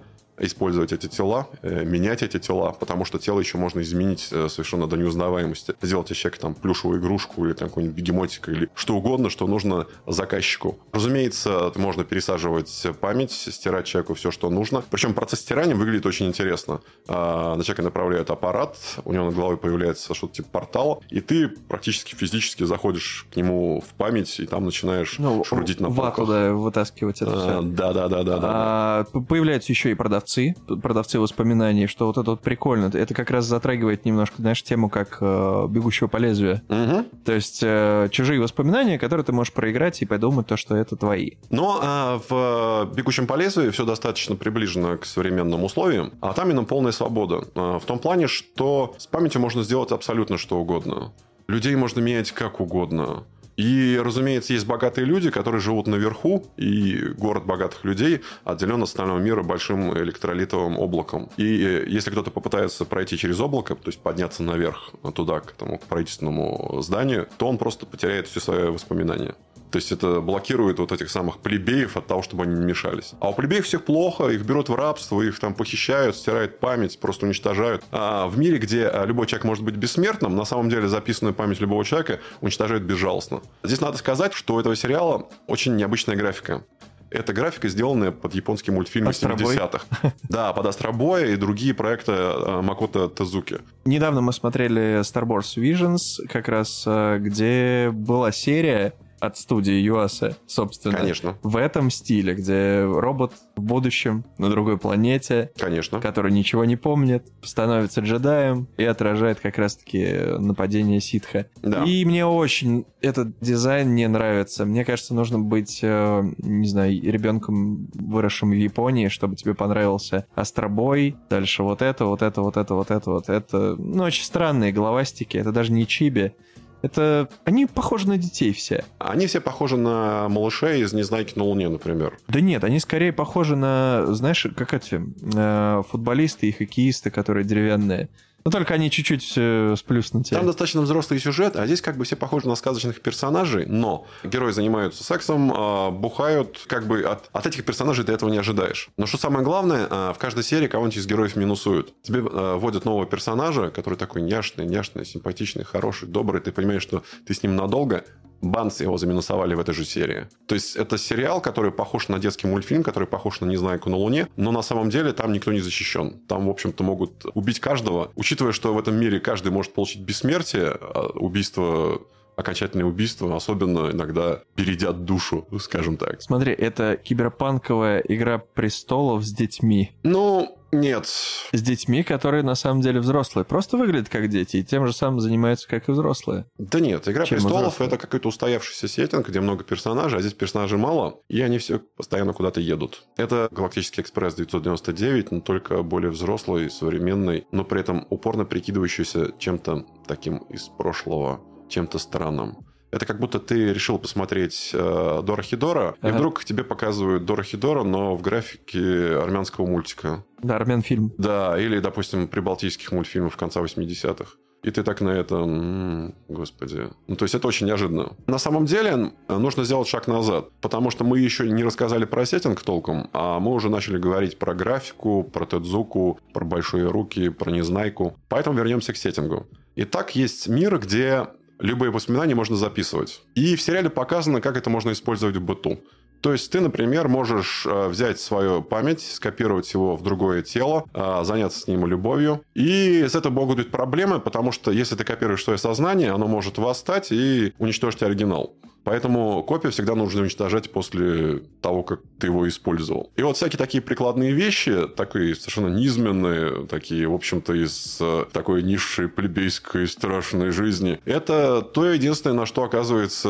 использовать эти тела, э, менять эти тела, потому что тело еще можно изменить э, совершенно до неузнаваемости. Сделать из человека там плюшевую игрушку или там какой-нибудь бегемотика или что угодно, что нужно заказчику. Разумеется, можно пересаживать память, стирать человеку все, что нужно. Причем процесс стирания выглядит очень интересно. А, На человека направляют аппарат, у него над головой появляется что-то типа портала, и ты практически физически заходишь к нему в память, и там начинаешь Ну, шурудить на вату, полках. да, вытаскивать это А, все. Да-да-да-да. А, п- появляются еще и продавцы, продавцы воспоминаний, что вот это вот прикольно. Это как раз затрагивает немножко, знаешь, тему как э, бегущего по лезвию. Мгм. То есть э, чужие воспоминания, которые ты можешь проиграть и подумать то, что это твои. Но а, в «Бегущем по лезвию» все достаточно приближено к современным условиям, а там именно полная свобода. А, в том плане, что с памятью можно сделать абсолютно что угодно. Людей можно менять как угодно. И, разумеется, есть богатые люди, которые живут наверху, и город богатых людей отделен от остального мира большим электролитовым облаком. И э, если кто-то попытается пройти через облако, то есть подняться наверх, туда, к этому правительственному зданию, то он просто потеряет все свои воспоминания. То есть это блокирует вот этих самых плебеев от того, чтобы они не мешались. А у плебеев всех плохо, их берут в рабство, их там похищают, стирают память, просто уничтожают. А в мире, где а, любой человек может быть бессмертным, на самом деле записанную память любого человека уничтожают безжалостно. Здесь надо сказать, что у этого сериала очень необычная графика. Это графика, сделанная под японские мультфильмы Астробой. 70-х. Да, под Астробой и другие проекты э, Макото Тезуки. Недавно мы смотрели Star Wars Visions, как раз э, где была серия от студии Юаса, собственно. Конечно. В этом стиле, где робот в будущем на другой планете, Конечно. который ничего не помнит, становится джедаем и отражает как раз-таки нападение ситха. Да. И мне очень этот дизайн не нравится. Мне кажется, нужно быть, э, не знаю, ребенком, выросшим в Японии, чтобы тебе понравился Астробой, дальше вот это, вот это, вот это, вот это, вот это. Ну, очень странные головастики, это даже не чиби. Это... Они похожи на детей все. Они все похожи на малышей из «Незнайки на Луне», например. Да нет, они скорее похожи на, знаешь, как эти э, футболисты и хоккеисты, которые деревянные. Но только они чуть-чуть э, сплюснутые. Там достаточно взрослый сюжет, а здесь как бы все похожи на сказочных персонажей, но герои занимаются сексом, э, бухают, как бы от, от этих персонажей ты этого не ожидаешь. Но что самое главное, э, в каждой серии кого-нибудь из героев минусуют. Тебе э, вводят нового персонажа, который такой няшный, няшный, симпатичный, хороший, добрый, ты понимаешь, что ты с ним надолго, Банс его заминусовали в этой же серии. То есть это сериал, который похож на детский мультфильм, который похож на «Незнайку на Луне», но на самом деле там никто не защищен. Там, в общем-то, могут убить каждого. Учитывая, что в этом мире каждый может получить бессмертие, а убийство окончательное убийство, особенно иногда бередят душу, скажем так. Смотри, это киберпанковая игра престолов с детьми. Ну, нет. С детьми, которые на самом деле взрослые. Просто выглядят как дети и тем же самым занимаются, как и взрослые. Да нет, «Игра Чем престолов» взрослые? это какой-то устоявшийся сеттинг, где много персонажей, а здесь персонажей мало, и они все постоянно куда-то едут. Это «Галактический экспресс 999», но только более взрослый, современный, но при этом упорно прикидывающийся чем-то таким из прошлого, чем-то странным. Это как будто ты решил посмотреть э, Дора Хидора, и Ага. вдруг тебе показывают Дора Хидора, но в графике армянского мультика. Да, армян фильм. Да, или, допустим, прибалтийских мультфильмов конца 80-х. И ты так на это, господи. Ну, то есть это очень неожиданно. На самом деле нужно сделать шаг назад, потому что мы еще не рассказали про сеттинг толком, а мы уже начали говорить про графику, про Тедзуку, про большие руки, про Незнайку. Поэтому вернемся к сеттингу. Итак, есть мир, где любые воспоминания можно записывать. И в сериале показано, как это можно использовать в быту. То есть ты, например, можешь э, взять свою память, скопировать его в другое тело, э, заняться с ним любовью. И с этого могут быть проблемы, потому что если ты копируешь свое сознание, оно может восстать и уничтожить оригинал. Поэтому копию всегда нужно уничтожать после того, как ты его использовал. И вот всякие такие прикладные вещи, такие совершенно низменные, такие, в общем-то, из э, такой низшей плебейской страшной жизни, это то единственное, на что, оказывается,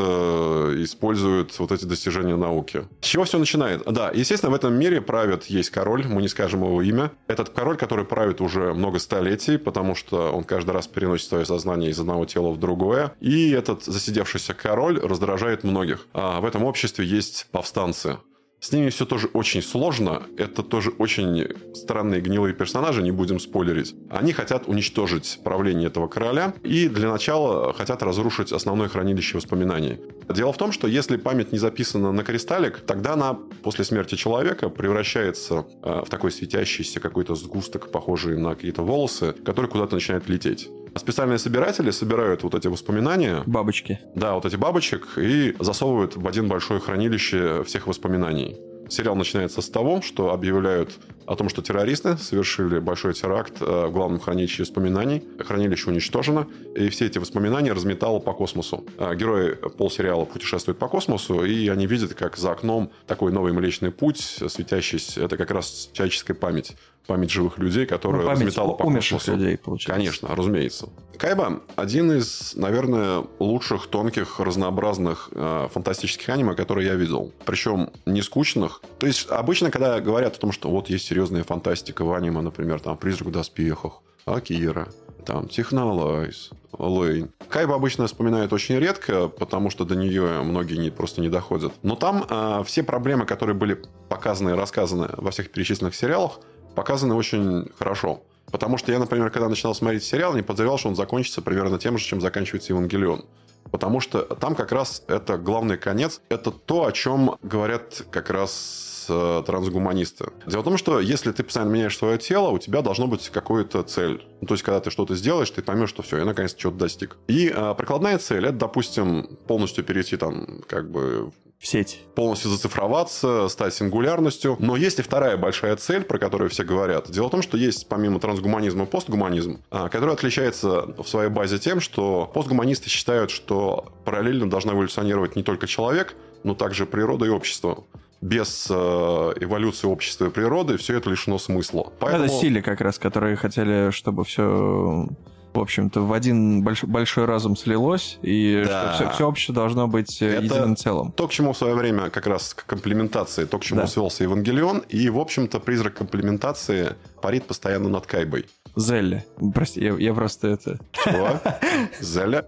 используют вот эти достижения науки. С чего все начинает? Да, естественно, в этом мире правит есть король, мы не скажем его имя. Этот король, который правит уже много столетий, потому что он каждый раз переносит свое сознание из одного тела в другое. И этот засидевшийся король раздражает многих. А в этом обществе есть повстанцы. С ними все тоже очень сложно. Это тоже очень странные гнилые персонажи, не будем спойлерить. Они хотят уничтожить правление этого короля и для начала хотят разрушить основное хранилище воспоминаний. Дело в том, что если память не записана на кристаллик, тогда она после смерти человека превращается э, в такой светящийся какой-то сгусток, похожий на какие-то волосы, который куда-то начинает лететь. Специальные собиратели собирают вот эти воспоминания, Бабочки. да, вот эти бабочек и засовывают в один большое хранилище всех воспоминаний. Сериал начинается с того, что объявляют о том, что террористы совершили большой теракт э, в главном хранилище воспоминаний. Хранилище уничтожено, и все эти воспоминания разметало по космосу. А Герои полсериала путешествуют по космосу, и они видят, как за окном такой новый Млечный Путь, светящийся. Это как раз человеческая память. Память живых людей, которая Ну, память разметала по умерших людей, получается. Конечно, разумеется. Кайба – один из, наверное, лучших, тонких, разнообразных э, фантастических аниме, которые я видел. Причем не скучных. То есть, обычно, когда говорят о том, что вот есть серьезная фантастика в аниме, например, там «Призрак в доспехах», «Акира», там «Технолайз», Лейн. Кайба обычно вспоминают очень редко, потому что до нее многие не, просто не доходят. Но там э, все проблемы, которые были показаны и рассказаны во всех перечисленных сериалах, показаны очень хорошо. Потому что я, например, когда начинал смотреть сериал, не подозревал, что он закончится примерно тем же, чем заканчивается Евангелион. Потому что там как раз это главный конец, это то, о чем говорят как раз э, трансгуманисты. Дело в том, что если ты постоянно меняешь свое тело, у тебя должно быть какая-то цель. Ну, то есть, когда ты что-то сделаешь, ты поймешь, что все, я наконец-то чего-то достиг. И э, прикладная цель это, допустим, полностью перейти там, как бы в сеть. полностью зацифроваться, стать сингулярностью. Но есть и вторая большая цель, про которую все говорят. Дело в том, что есть помимо трансгуманизма постгуманизм, а, который отличается в своей базе тем, что постгуманисты считают, что параллельно должна эволюционировать не только человек, но также природа и общество без э, эволюции общества и природы все это лишено смысла. Поэтому... Это силе как раз, которые хотели, чтобы все в общем-то, в один больш... большой разум слилось, и да. что все, все общество должно быть э, Это единым целым. То, к чему в свое время как раз к комплементации, то, к чему да. свелся Евангелион, и, в общем-то, призрак комплементации парит постоянно над Кайбой. Зелли. Прости, я, я просто это... Что? Зеля?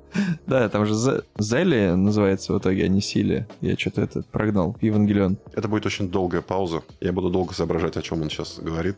Да, там же Зелли называется в итоге, а не Сили. Я что-то это прогнал. Евангелион. Это будет очень долгая пауза. Я буду долго соображать, о чем он сейчас говорит.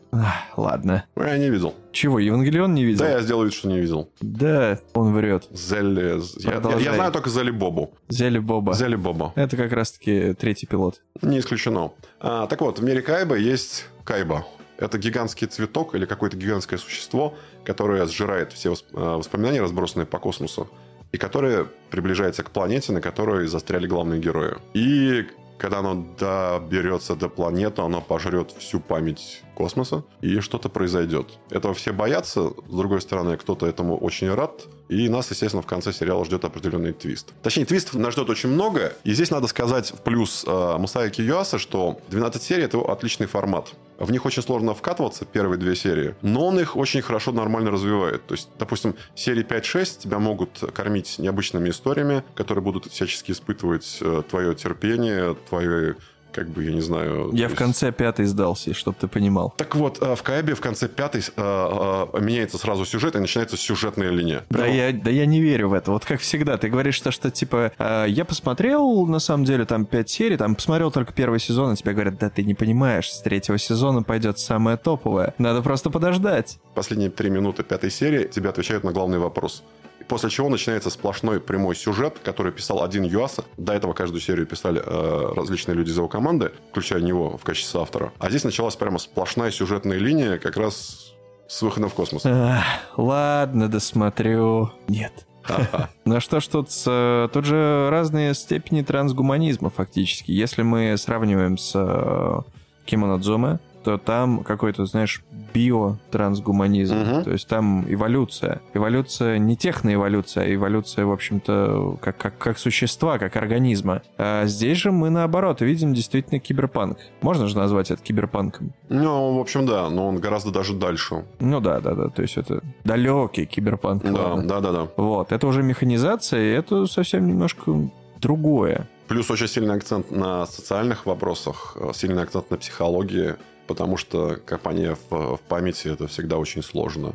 ладно. Я не видел. Чего, Евангелион не видел? Да, я сделаю вид, что не видел. Да, он врет. Зелли... Я, я, я знаю только Зелли Бобу. Зелли Боба. Зелли Боба. Это как раз-таки третий пилот. Не исключено. А, так вот, в мире Кайба есть Кайба. Это гигантский цветок или какое-то гигантское существо, которое сжирает все а, воспоминания, разбросанные по космосу, и которое приближается к планете, на которой застряли главные герои. И когда оно доберется до планеты, оно пожрет всю память космоса, и что-то произойдет. Этого все боятся, с другой стороны, кто-то этому очень рад, и нас, естественно, в конце сериала ждет определенный твист. Точнее, твистов нас ждет очень много, и здесь надо сказать в плюс э, Мусаики Юаса, что 12 серий — это отличный формат. В них очень сложно вкатываться, первые две серии, но он их очень хорошо, нормально развивает. То есть, допустим, серии 5-6 тебя могут кормить необычными историями, которые будут всячески испытывать э, твое терпение, твое как бы, я не знаю... Я в конце пятой сдался, чтобы ты понимал. Так вот, э, в Каэбе в конце пятой э, э, меняется сразу сюжет, и начинается сюжетная линия. Да, я, да я не верю в это. Вот как всегда, ты говоришь, что, что типа, я посмотрел, на самом деле, там пять серий, там посмотрел только первый сезон, и тебе говорят, да ты не понимаешь, с третьего сезона пойдет самое топовое. Надо просто подождать. Последние три минуты пятой серии тебе отвечают на главный вопрос. После чего начинается сплошной прямой сюжет, который писал один Юаса. До этого каждую серию писали э, различные люди из его команды, включая него в качестве автора. А здесь началась прямо сплошная сюжетная линия, как раз с выходом в космос. Ах, ладно, досмотрю. Нет. Ну что ж, тут, э, тут же разные степени трансгуманизма фактически. Если мы сравниваем с э, Кимонадзуме, то там какой-то, знаешь, биотрансгуманизм. Угу. То есть там эволюция. Эволюция не техноэволюция, а эволюция, в общем-то, как, как, как существа, как организма. А здесь же мы, наоборот, видим действительно киберпанк. Можно же назвать это киберпанком? Ну, в общем, да, но он гораздо даже дальше. Ну да, да, да. То есть это далекий киберпанк. Да, ладно. да, да, да. Вот, это уже механизация, и это совсем немножко другое. Плюс очень сильный акцент на социальных вопросах, сильный акцент на психологии потому что копание в, в памяти это всегда очень сложно.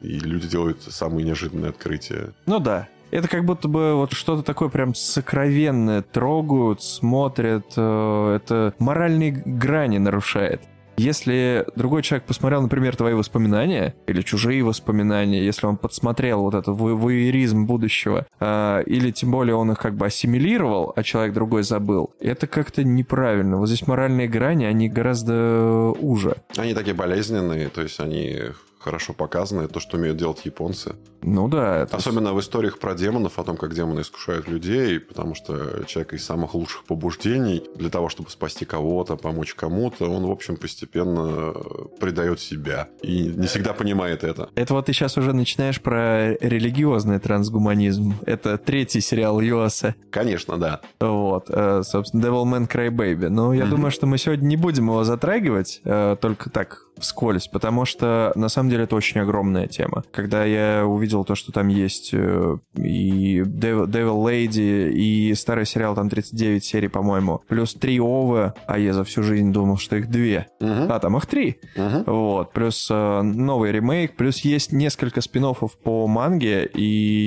И люди делают самые неожиданные открытия. Ну да. Это как будто бы вот что-то такое прям сокровенное трогают, смотрят. Э, это моральные грани нарушает. Если другой человек посмотрел, например, твои воспоминания или чужие воспоминания, если он подсмотрел вот этот воеризм будущего, э, или тем более он их как бы ассимилировал, а человек другой забыл, это как-то неправильно. Вот здесь моральные грани, они гораздо уже. Они такие болезненные, то есть они хорошо показано, то, что умеют делать японцы. Ну да. Это... Особенно в историях про демонов, о том, как демоны искушают людей, потому что человек из самых лучших побуждений для того, чтобы спасти кого-то, помочь кому-то, он, в общем, постепенно предает себя и не всегда понимает это. Это вот ты сейчас уже начинаешь про религиозный трансгуманизм. Это третий сериал Юаса. Конечно, да. Вот, э, собственно, Devilman Crybaby. Но я mm-hmm. думаю, что мы сегодня не будем его затрагивать, э, только так, вскользь, потому что на самом деле это очень огромная тема. Когда я увидел то, что там есть э, и Devil, Devil Lady, и старый сериал, там 39 серий, по-моему, плюс три Овы, а я за всю жизнь думал, что их две. Угу. А там их три. Угу. Вот, плюс э, новый ремейк, плюс есть несколько спин по манге, и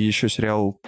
еще сериал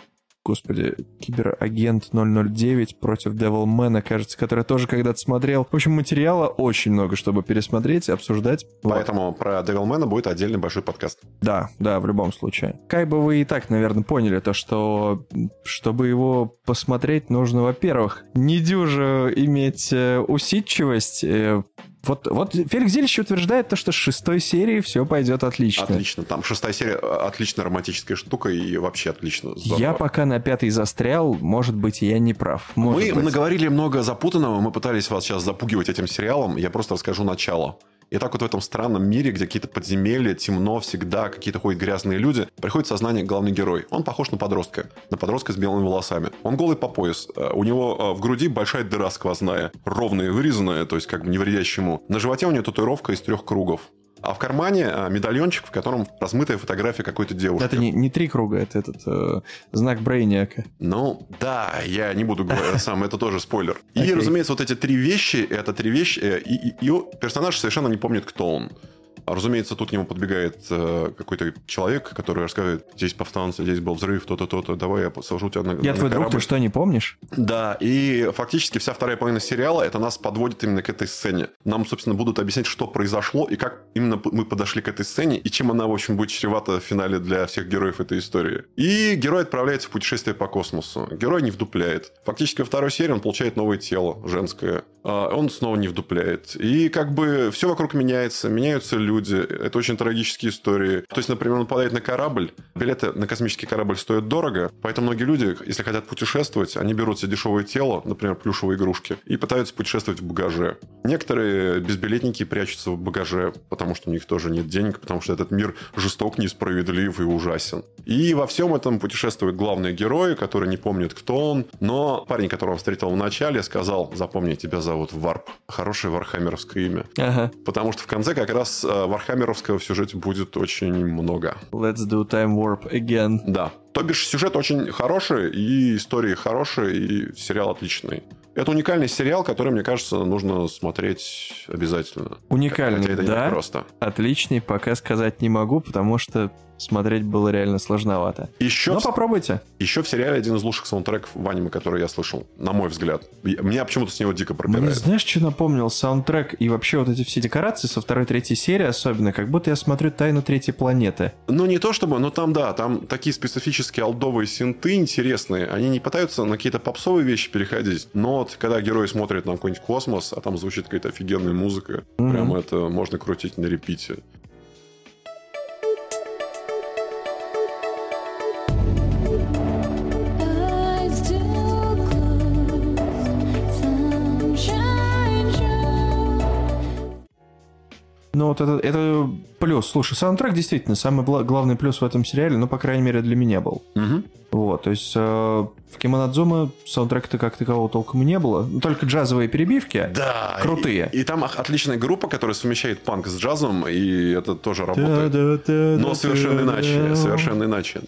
господи, Киберагент 009 против Devilmana, кажется, который тоже когда-то смотрел. В общем, материала очень много, чтобы пересмотреть, обсуждать. Поэтому вот. про Devilmana будет отдельный большой подкаст. Да, да, в любом случае. Кайба вы и так, наверное, поняли то, что чтобы его посмотреть, нужно, во-первых, не дюже иметь э, усидчивость, э, Вот, вот Феликс Зелич утверждает то, что с шестой серии все пойдет отлично. Отлично. Там шестая серия э, отличная романтическая штука и вообще отлично. Здорово. Я пока на пятой застрял, может быть, я не прав. Может мы быть. наговорили много запутанного, мы пытались вас сейчас запугивать этим сериалом, я просто расскажу начало. И так вот в этом странном мире, где какие-то подземелья, темно всегда, какие-то ходят грязные люди, приходит сознание главный герой. Он похож на подростка. На подростка с белыми волосами. Он голый по пояс. Э, у него э, в груди большая дыра сквозная, ровная вырезанная, то есть как бы не вредящему. На животе у него татуировка из трех кругов. А в кармане а, медальончик, в котором размытая фотография какой-то девушки. Это не, не три круга, это этот э, знак Брейниака. Ну, да, я не буду говорить сам, это тоже спойлер. И, разумеется, вот эти три вещи, это три вещи, э, и персонаж совершенно не помнит, кто он. А, разумеется, тут к нему подбегает э, какой-то человек, который рассказывает, здесь повстанцы, здесь был взрыв, то-то, то-то, давай я посажу тебя на Я на твой корабль. друг, ты что, не помнишь? Да, и фактически вся вторая половина сериала, это нас подводит именно к этой сцене. Нам, собственно, будут объяснять, что произошло, и как именно мы подошли к этой сцене, и чем она, в общем, будет чревата в финале для всех героев этой истории. И герой отправляется в путешествие по космосу. Герой не вдупляет. Фактически во второй серии он получает новое тело, женское. А он снова не вдупляет. И как бы все вокруг меняется, меняются люди. Это очень трагические истории. То есть, например, он попадает на корабль, билеты на космический корабль стоят дорого, поэтому многие люди, если хотят путешествовать, они берут себе дешевое тело, например, плюшевые игрушки, и пытаются путешествовать в багаже. Некоторые безбилетники прячутся в багаже, потому что у них тоже нет денег, потому что этот мир жесток, несправедлив и ужасен. И во всем этом путешествует главный герой, который не помнит, кто он, но парень, которого он встретил в начале, сказал, запомни, тебя зовут Варп. Хорошее вархаммеровское имя. Ага. Потому что в конце как раз э, вархаммеровского в сюжете будет очень много. Let's do time warp again. Да. То бишь, сюжет очень хороший, и истории хорошие, и сериал отличный. Это уникальный сериал, который, мне кажется, нужно смотреть обязательно. Уникальный, Хотя это да? Не просто. Отличный, пока сказать не могу, потому что смотреть было реально сложновато. Еще Но в... попробуйте. Еще в сериале один из лучших саундтреков в аниме, который я слышал, на мой взгляд. Меня почему-то с него дико пропирает. Мне знаешь, что напомнил? Саундтрек и вообще вот эти все декорации со второй, третьей серии особенно, как будто я смотрю «Тайну третьей планеты». Ну, не то чтобы, но там, да, там такие специфические алдовые синты интересные. Они не пытаются на какие-то попсовые вещи переходить, но вот когда герои смотрят на какой-нибудь космос, а там звучит какая-то офигенная музыка, mm-hmm. прям это можно крутить на репите. Ну, вот это, это плюс. Слушай, саундтрек действительно самый главный плюс в этом сериале, ну, по крайней мере, для меня был. Угу. Вот, то есть э, в Кимонадзума саундтрека-то как такового толком не было. Только джазовые перебивки да, крутые. И, и там отличная группа, которая совмещает панк с джазом, и это тоже работает. Да, да, да, Но совершенно иначе, совершенно иначе.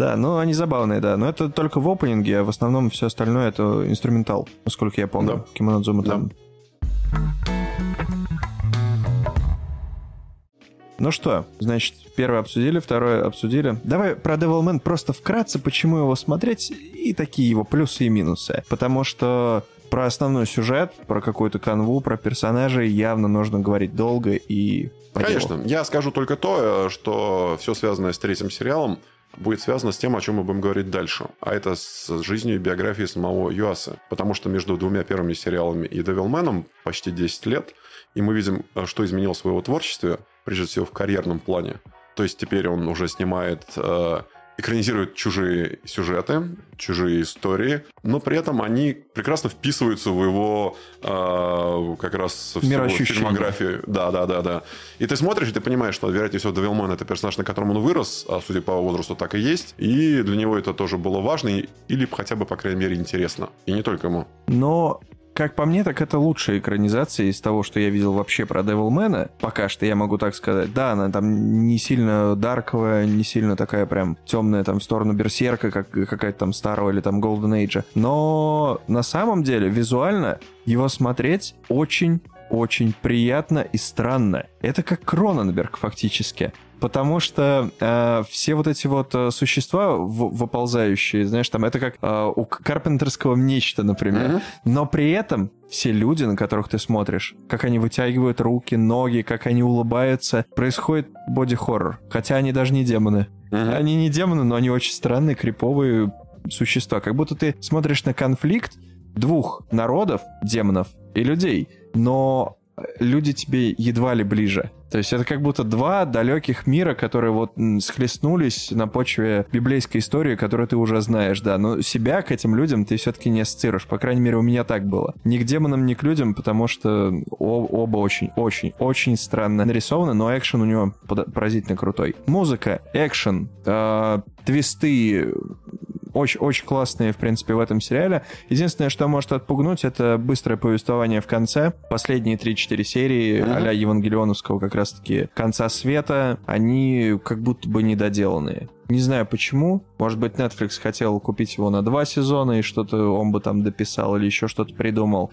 Да, ну они забавные, да. Но это только в опенинге, а в основном все остальное это инструментал, насколько я помню. Да. Кимонадзума да. там. Ну что, значит, первое обсудили, второе обсудили. Давай про Devilman просто вкратце, почему его смотреть и такие его плюсы и минусы. Потому что про основной сюжет, про какую-то канву, про персонажей явно нужно говорить долго и по Конечно. Делу. Я скажу только то, э, что все связанное с третьим сериалом будет связано с тем, о чем мы будем говорить дальше. А это с жизнью и биографией самого Юаса. Потому что между двумя первыми сериалами и Девилменом почти 10 лет, и мы видим, э, что изменилось в его творчестве, прежде всего в карьерном плане. То есть теперь он уже снимает э, экранизируют чужие сюжеты, чужие истории, но при этом они прекрасно вписываются в его э, как раз фильмографию. Да, да, да, да. И ты смотришь, и ты понимаешь, что, вероятнее всего, Девилман это персонаж, на котором он вырос, а судя по возрасту, так и есть. И для него это тоже было важно, или хотя бы, по крайней мере, интересно. И не только ему. Но как по мне, так это лучшая экранизация из того, что я видел вообще про Devilman. Пока что я могу так сказать. Да, она там не сильно дарковая, не сильно такая прям темная там в сторону Берсерка, как какая-то там старого или там Golden Age. Но на самом деле визуально его смотреть очень очень приятно и странно. Это как Кроненберг фактически. Потому что э, все вот эти вот э, существа в, выползающие, знаешь, там это как э, у карпентерского нечто, например. Mm-hmm. Но при этом все люди, на которых ты смотришь, как они вытягивают руки, ноги, как они улыбаются, происходит боди-хоррор. Хотя они даже не демоны. Mm-hmm. Они не демоны, но они очень странные, криповые существа. Как будто ты смотришь на конфликт двух народов, демонов и людей, но люди тебе едва ли ближе. То есть это как будто два далеких мира, которые вот схлестнулись на почве библейской истории, которую ты уже знаешь, да. Но себя к этим людям ты все-таки не ассоциируешь. По крайней мере, у меня так было. Ни к демонам, ни к людям, потому что оба очень, очень, очень странно нарисованы, но экшен у него поразительно крутой. Музыка, экшен, э, твисты, очень, очень классные, в принципе, в этом сериале. Единственное, что может отпугнуть, это быстрое повествование в конце. Последние 3-4 серии mm-hmm. а-ля Евангелионовского как раз-таки конца света, они как будто бы недоделанные. Не знаю почему. Может быть, Netflix хотел купить его на два сезона, и что-то он бы там дописал или еще что-то придумал.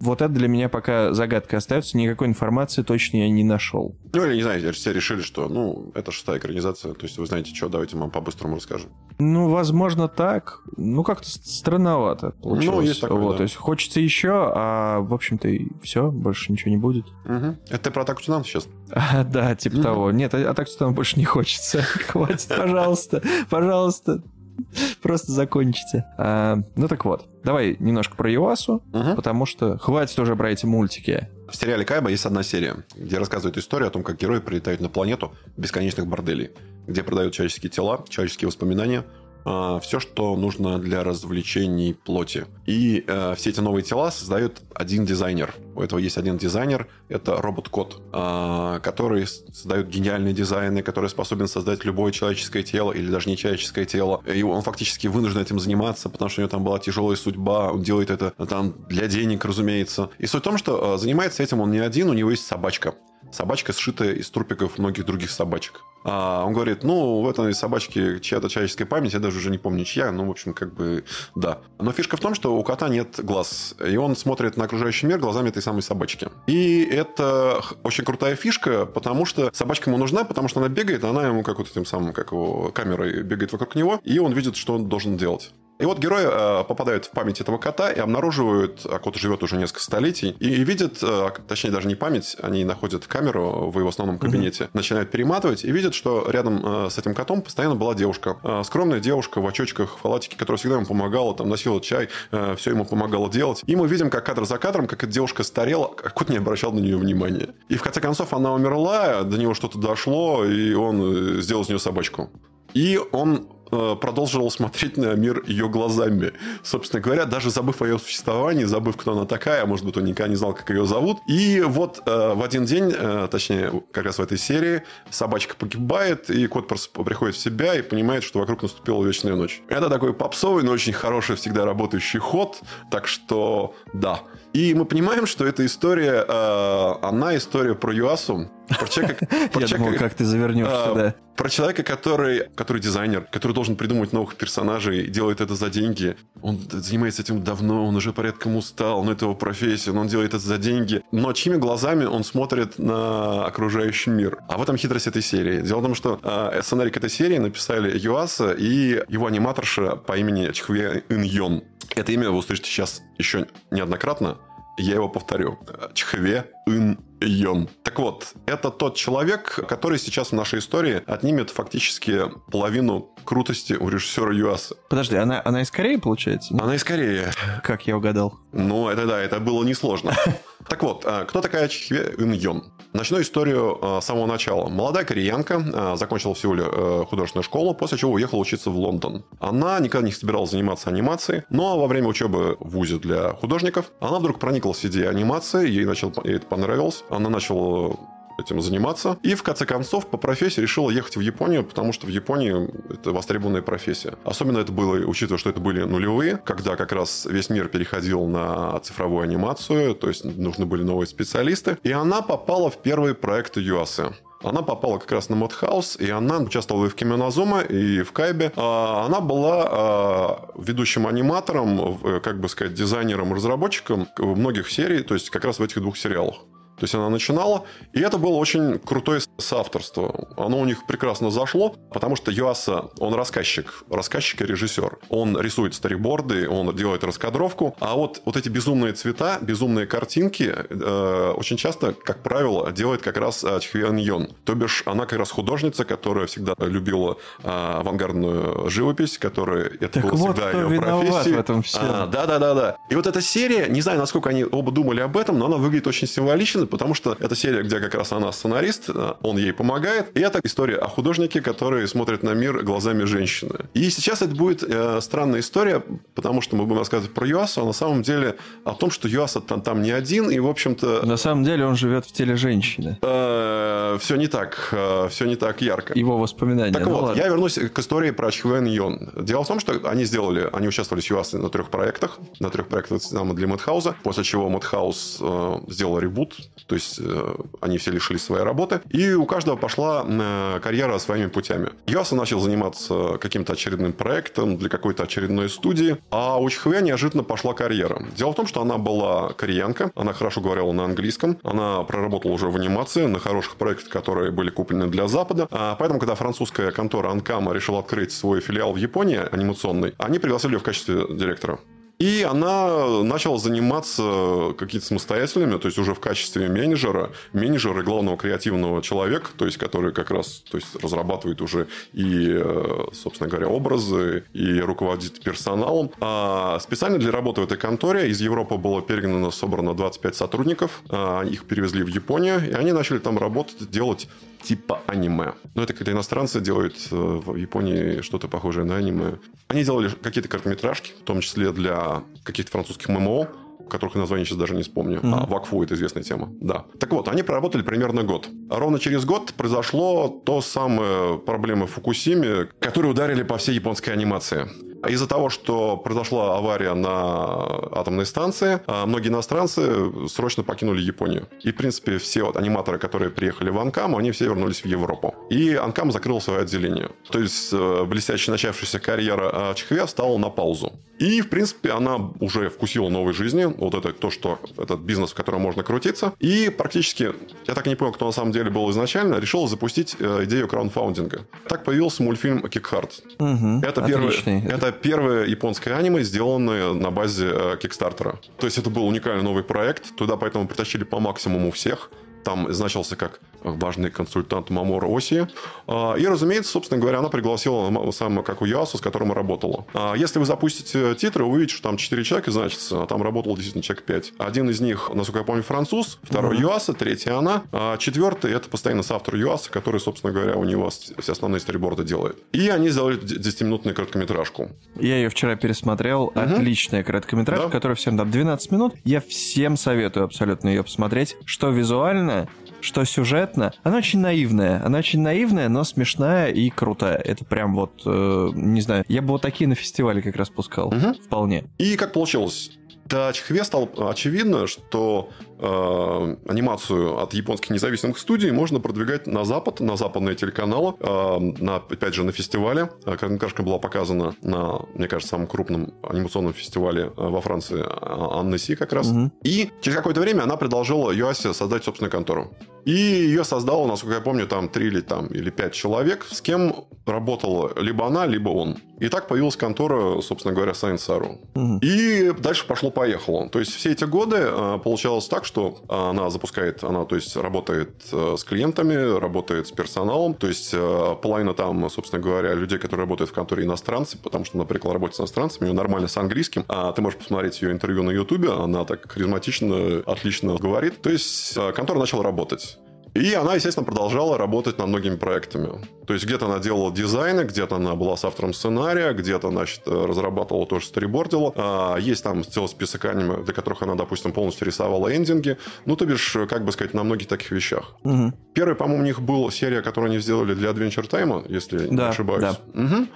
Вот это для меня пока загадка остается. Никакой информации точно я не нашел. Ну, или не знаю, все решили, что, ну, это шестая экранизация, то есть вы знаете что, давайте мы вам по-быстрому расскажем. Ну, возможно, так. Ну, как-то странновато получилось. Ну, есть такое, вот, да. То есть хочется еще, а, в общем-то, и все, больше ничего не будет. Угу. Это ты про атаку Титан сейчас? А, да, типа угу. того. Нет, атаку Титан больше не хочется. Хватит, пожалуйста, пожалуйста. Просто закончите. А, ну так вот, давай немножко про Юасу, угу. потому что хватит уже про эти мультики. В сериале Кайба есть одна серия, где рассказывают историю о том, как герои прилетают на планету бесконечных борделей, где продают человеческие тела, человеческие воспоминания, э, все, что нужно для развлечений плоти. И э, все эти новые тела создает один дизайнер. У этого есть один дизайнер, это робот-кот, э, который создает гениальные дизайны, который способен создать любое человеческое тело или даже не человеческое тело. И он фактически вынужден этим заниматься, потому что у него там была тяжелая судьба, он делает это там для денег, разумеется. И суть в том, что э, занимается этим он не один, у него есть собачка. Собачка, сшитая из трупиков многих других собачек. А он говорит, ну, в этой собачке чья-то человеческая память, я даже уже не помню чья, ну, в общем, как бы, да. Но фишка в том, что у кота нет глаз, и он смотрит на окружающий мир глазами этой самой собачки. И это очень крутая фишка, потому что собачка ему нужна, потому что она бегает, она ему как вот этим самым, как его камерой бегает вокруг него, и он видит, что он должен делать. И вот герои э, попадают в память этого кота и обнаруживают, а кот живет уже несколько столетий, и видят, э, точнее даже не память, они находят камеру в его основном кабинете, mm-hmm. начинают перематывать и видят, что рядом э, с этим котом постоянно была девушка. Э, скромная девушка в очочках, в халатике, которая всегда ему помогала, там носила чай, э, все ему помогало делать. И мы видим, как кадр за кадром, как эта девушка старела, а кот не обращал на нее внимания. И в конце концов она умерла, до него что-то дошло, и он э, сделал из нее собачку. И он продолжил смотреть на мир ее глазами. Собственно говоря, даже забыв о ее существовании, забыв, кто она такая, а может быть, он никогда не знал, как ее зовут. И вот э, в один день, э, точнее, как раз в этой серии, собачка погибает, и кот просто приходит в себя и понимает, что вокруг наступила вечная ночь. Это такой попсовый, но очень хороший, всегда работающий ход. Так что, да. И мы понимаем, что эта история, э, она история про Юасу, про человека, про Я человека, думал, как ты завернешься, а, да. Про человека, который, который дизайнер, который должен придумывать новых персонажей, делает это за деньги. Он занимается этим давно, он уже порядком устал, но это его профессия, но он делает это за деньги. Но чьими глазами он смотрит на окружающий мир? А в этом хитрость этой серии. Дело в том, что э, сценарий к этой серии написали Юаса и его аниматорша по имени Чхве Ин Йон. Это имя вы услышите сейчас еще неоднократно. Я его повторю. Чхве Ин Йон. Так вот, это тот человек, который сейчас в нашей истории отнимет фактически половину крутости у режиссера Юаса. Подожди, она, она из Кореи, получается? Она из Кореи. Как я угадал? Ну, это да, это было несложно. Так вот, а, кто такая Чхве Ин Йон? Начну историю а, с самого начала. Молодая кореянка а, закончила в Сеуле э, художественную школу, после чего уехала учиться в Лондон. Она никогда не собиралась заниматься анимацией, но во время учебы в ВУЗе для художников она вдруг прониклась идею анимации, ей, начал, ей это понравилось. Она начала этим заниматься. И в конце концов по профессии решила ехать в Японию, потому что в Японии это востребованная профессия. Особенно это было, учитывая, что это были нулевые, когда как раз весь мир переходил на цифровую анимацию, то есть нужны были новые специалисты. И она попала в первые проекты Юасы. Она попала как раз на Madhouse, и она участвовала и в Кемонозума, и в Кайбе. А, она была а, ведущим аниматором, как бы сказать, дизайнером, разработчиком многих серий, то есть как раз в этих двух сериалах. То есть она начинала, и это было очень крутое соавторство. Оно у них прекрасно зашло, потому что Юаса, он рассказчик, рассказчик и режиссер. Он рисует стариборды, он делает раскадровку, а вот, вот эти безумные цвета, безумные картинки э, очень часто, как правило, делает как раз э, Чхвен Йон. То бишь, она как раз художница, которая всегда любила э, авангардную живопись, которая это так было вот всегда ее профессией. в этом всем. А, да, да, да, да. И вот эта серия, не знаю, насколько они оба думали об этом, но она выглядит очень символично, потому что это серия, где как раз она сценарист, э, он ей помогает. И это история о художнике, который смотрит на мир глазами женщины. И сейчас это будет э, странная история, потому что мы будем рассказывать про Юасу, а на самом деле о том, что Юаса там, там не один, и, в общем-то... На самом деле он живет в теле женщины. Э, все не так, э, все не так ярко. Его воспоминания. Так ну, вот, ладно. я вернусь к истории про Чхуэн Йон. Дело в том, что они сделали, они участвовали с Юасой на трех проектах, на трех проектах для Мэтхауса, после чего Мэтхаус э, сделал ребут, то есть э, они все лишились своей работы, и у каждого пошла э, карьера своими путями. Юаса начал заниматься каким-то очередным проектом для какой-то очередной студии, а у Чхве неожиданно пошла карьера. Дело в том, что она была кореянка, она хорошо говорила на английском, она проработала уже в анимации на хороших проектах, которые были куплены для Запада, а поэтому, когда французская контора Анкама решила открыть свой филиал в Японии анимационный, они пригласили ее в качестве директора. И она начала заниматься какими-то самостоятельными, то есть уже в качестве менеджера, менеджера главного креативного человека, то есть который как раз то есть, разрабатывает уже и, э, собственно говоря, образы, и руководит персоналом. А специально для работы в этой конторе из Европы было перегнано, собрано 25 сотрудников, а их перевезли в Японию, и они начали там работать, делать типа аниме. Но это когда иностранцы делают э, в Японии что-то похожее на аниме. Они делали какие-то короткометражки, в том числе для каких-то французских ММО, которых название сейчас даже не вспомню. Mm-hmm. А, Вакфу – это известная тема. Да. Так вот, они проработали примерно год. А ровно через год произошло то самое проблемы в Фукусиме, которые ударили по всей японской анимации. Из-за того, что произошла авария на атомной станции, а, многие иностранцы срочно покинули Японию. И, в принципе, все вот аниматоры, которые приехали в Анкам, они все вернулись в Европу. И Анкам закрыл свое отделение. То есть, э, блестяще начавшаяся карьера Чхве стала на паузу. И, в принципе, она уже вкусила новой жизни. Вот это то, что этот бизнес, в котором можно крутиться. И практически, я так и не понял, кто на самом деле был изначально, решил запустить э, идею краундфаундинга. Так появился мультфильм «Кикхарт». Угу, это, первый, это первое японское аниме, сделанное на базе э, Кикстартера. То есть это был уникальный новый проект. Туда поэтому притащили по максимуму всех там значился как важный консультант Мамора Оси. А, и, разумеется, собственно говоря, она пригласила самого как у Ясу, с которым работала. А, если вы запустите титры, вы увидите, что там 4 человека значится, а там работало действительно человек 5. Один из них, насколько я помню, француз, второй mm-hmm. Юаса, третий она, а четвертый это постоянно соавтор Юаса, который, собственно говоря, у него все основные сториборды делает. И они сделали 10-минутную короткометражку. Я ее вчера пересмотрел. Mm-hmm. Отличная короткометражка, да? которая всем там 12 минут. Я всем советую абсолютно ее посмотреть. Что визуально, что сюжетно. Она очень наивная. Она очень наивная, но смешная и крутая. Это прям вот, э, не знаю, я бы вот такие на фестивале как раз пускал. Угу. Вполне. И как получилось? Для Чхве стало очевидно, что э, анимацию от японских независимых студий можно продвигать на Запад, на западные телеканалы, э, на, опять же, на фестивале. Короткометражка была показана на, мне кажется, самом крупном анимационном фестивале э, во Франции а, Аннеси как раз. Угу. И через какое-то время она предложила Юасе создать собственную контору. И ее создало, насколько я помню, там три или, там, или пять человек, с кем работала либо она, либо он. И так появилась контора, собственно говоря, Science. Угу. И дальше пошло-поехало. То есть, все эти годы э, получалось так, что она запускает, она, то есть, работает э, с клиентами, работает с персоналом. То есть, э, половина там, собственно говоря, людей, которые работают в конторе иностранцы, потому что она привыкла работать с иностранцами, у нее нормально с английским. А ты можешь посмотреть ее интервью на Ютубе, она так харизматично, отлично говорит. То есть, контора начала работать. И она, естественно, продолжала работать над многими проектами. То есть где-то она делала дизайны, где-то она была с автором сценария, где-то, значит, разрабатывала тоже сторибордила. А, есть там целый список аниме, для которых она, допустим, полностью рисовала эндинги. Ну, то бишь, как бы сказать, на многих таких вещах. Угу. Первый, по-моему, у них был серия, которую они сделали для Adventure Time, если да, не ошибаюсь. Да. Угу.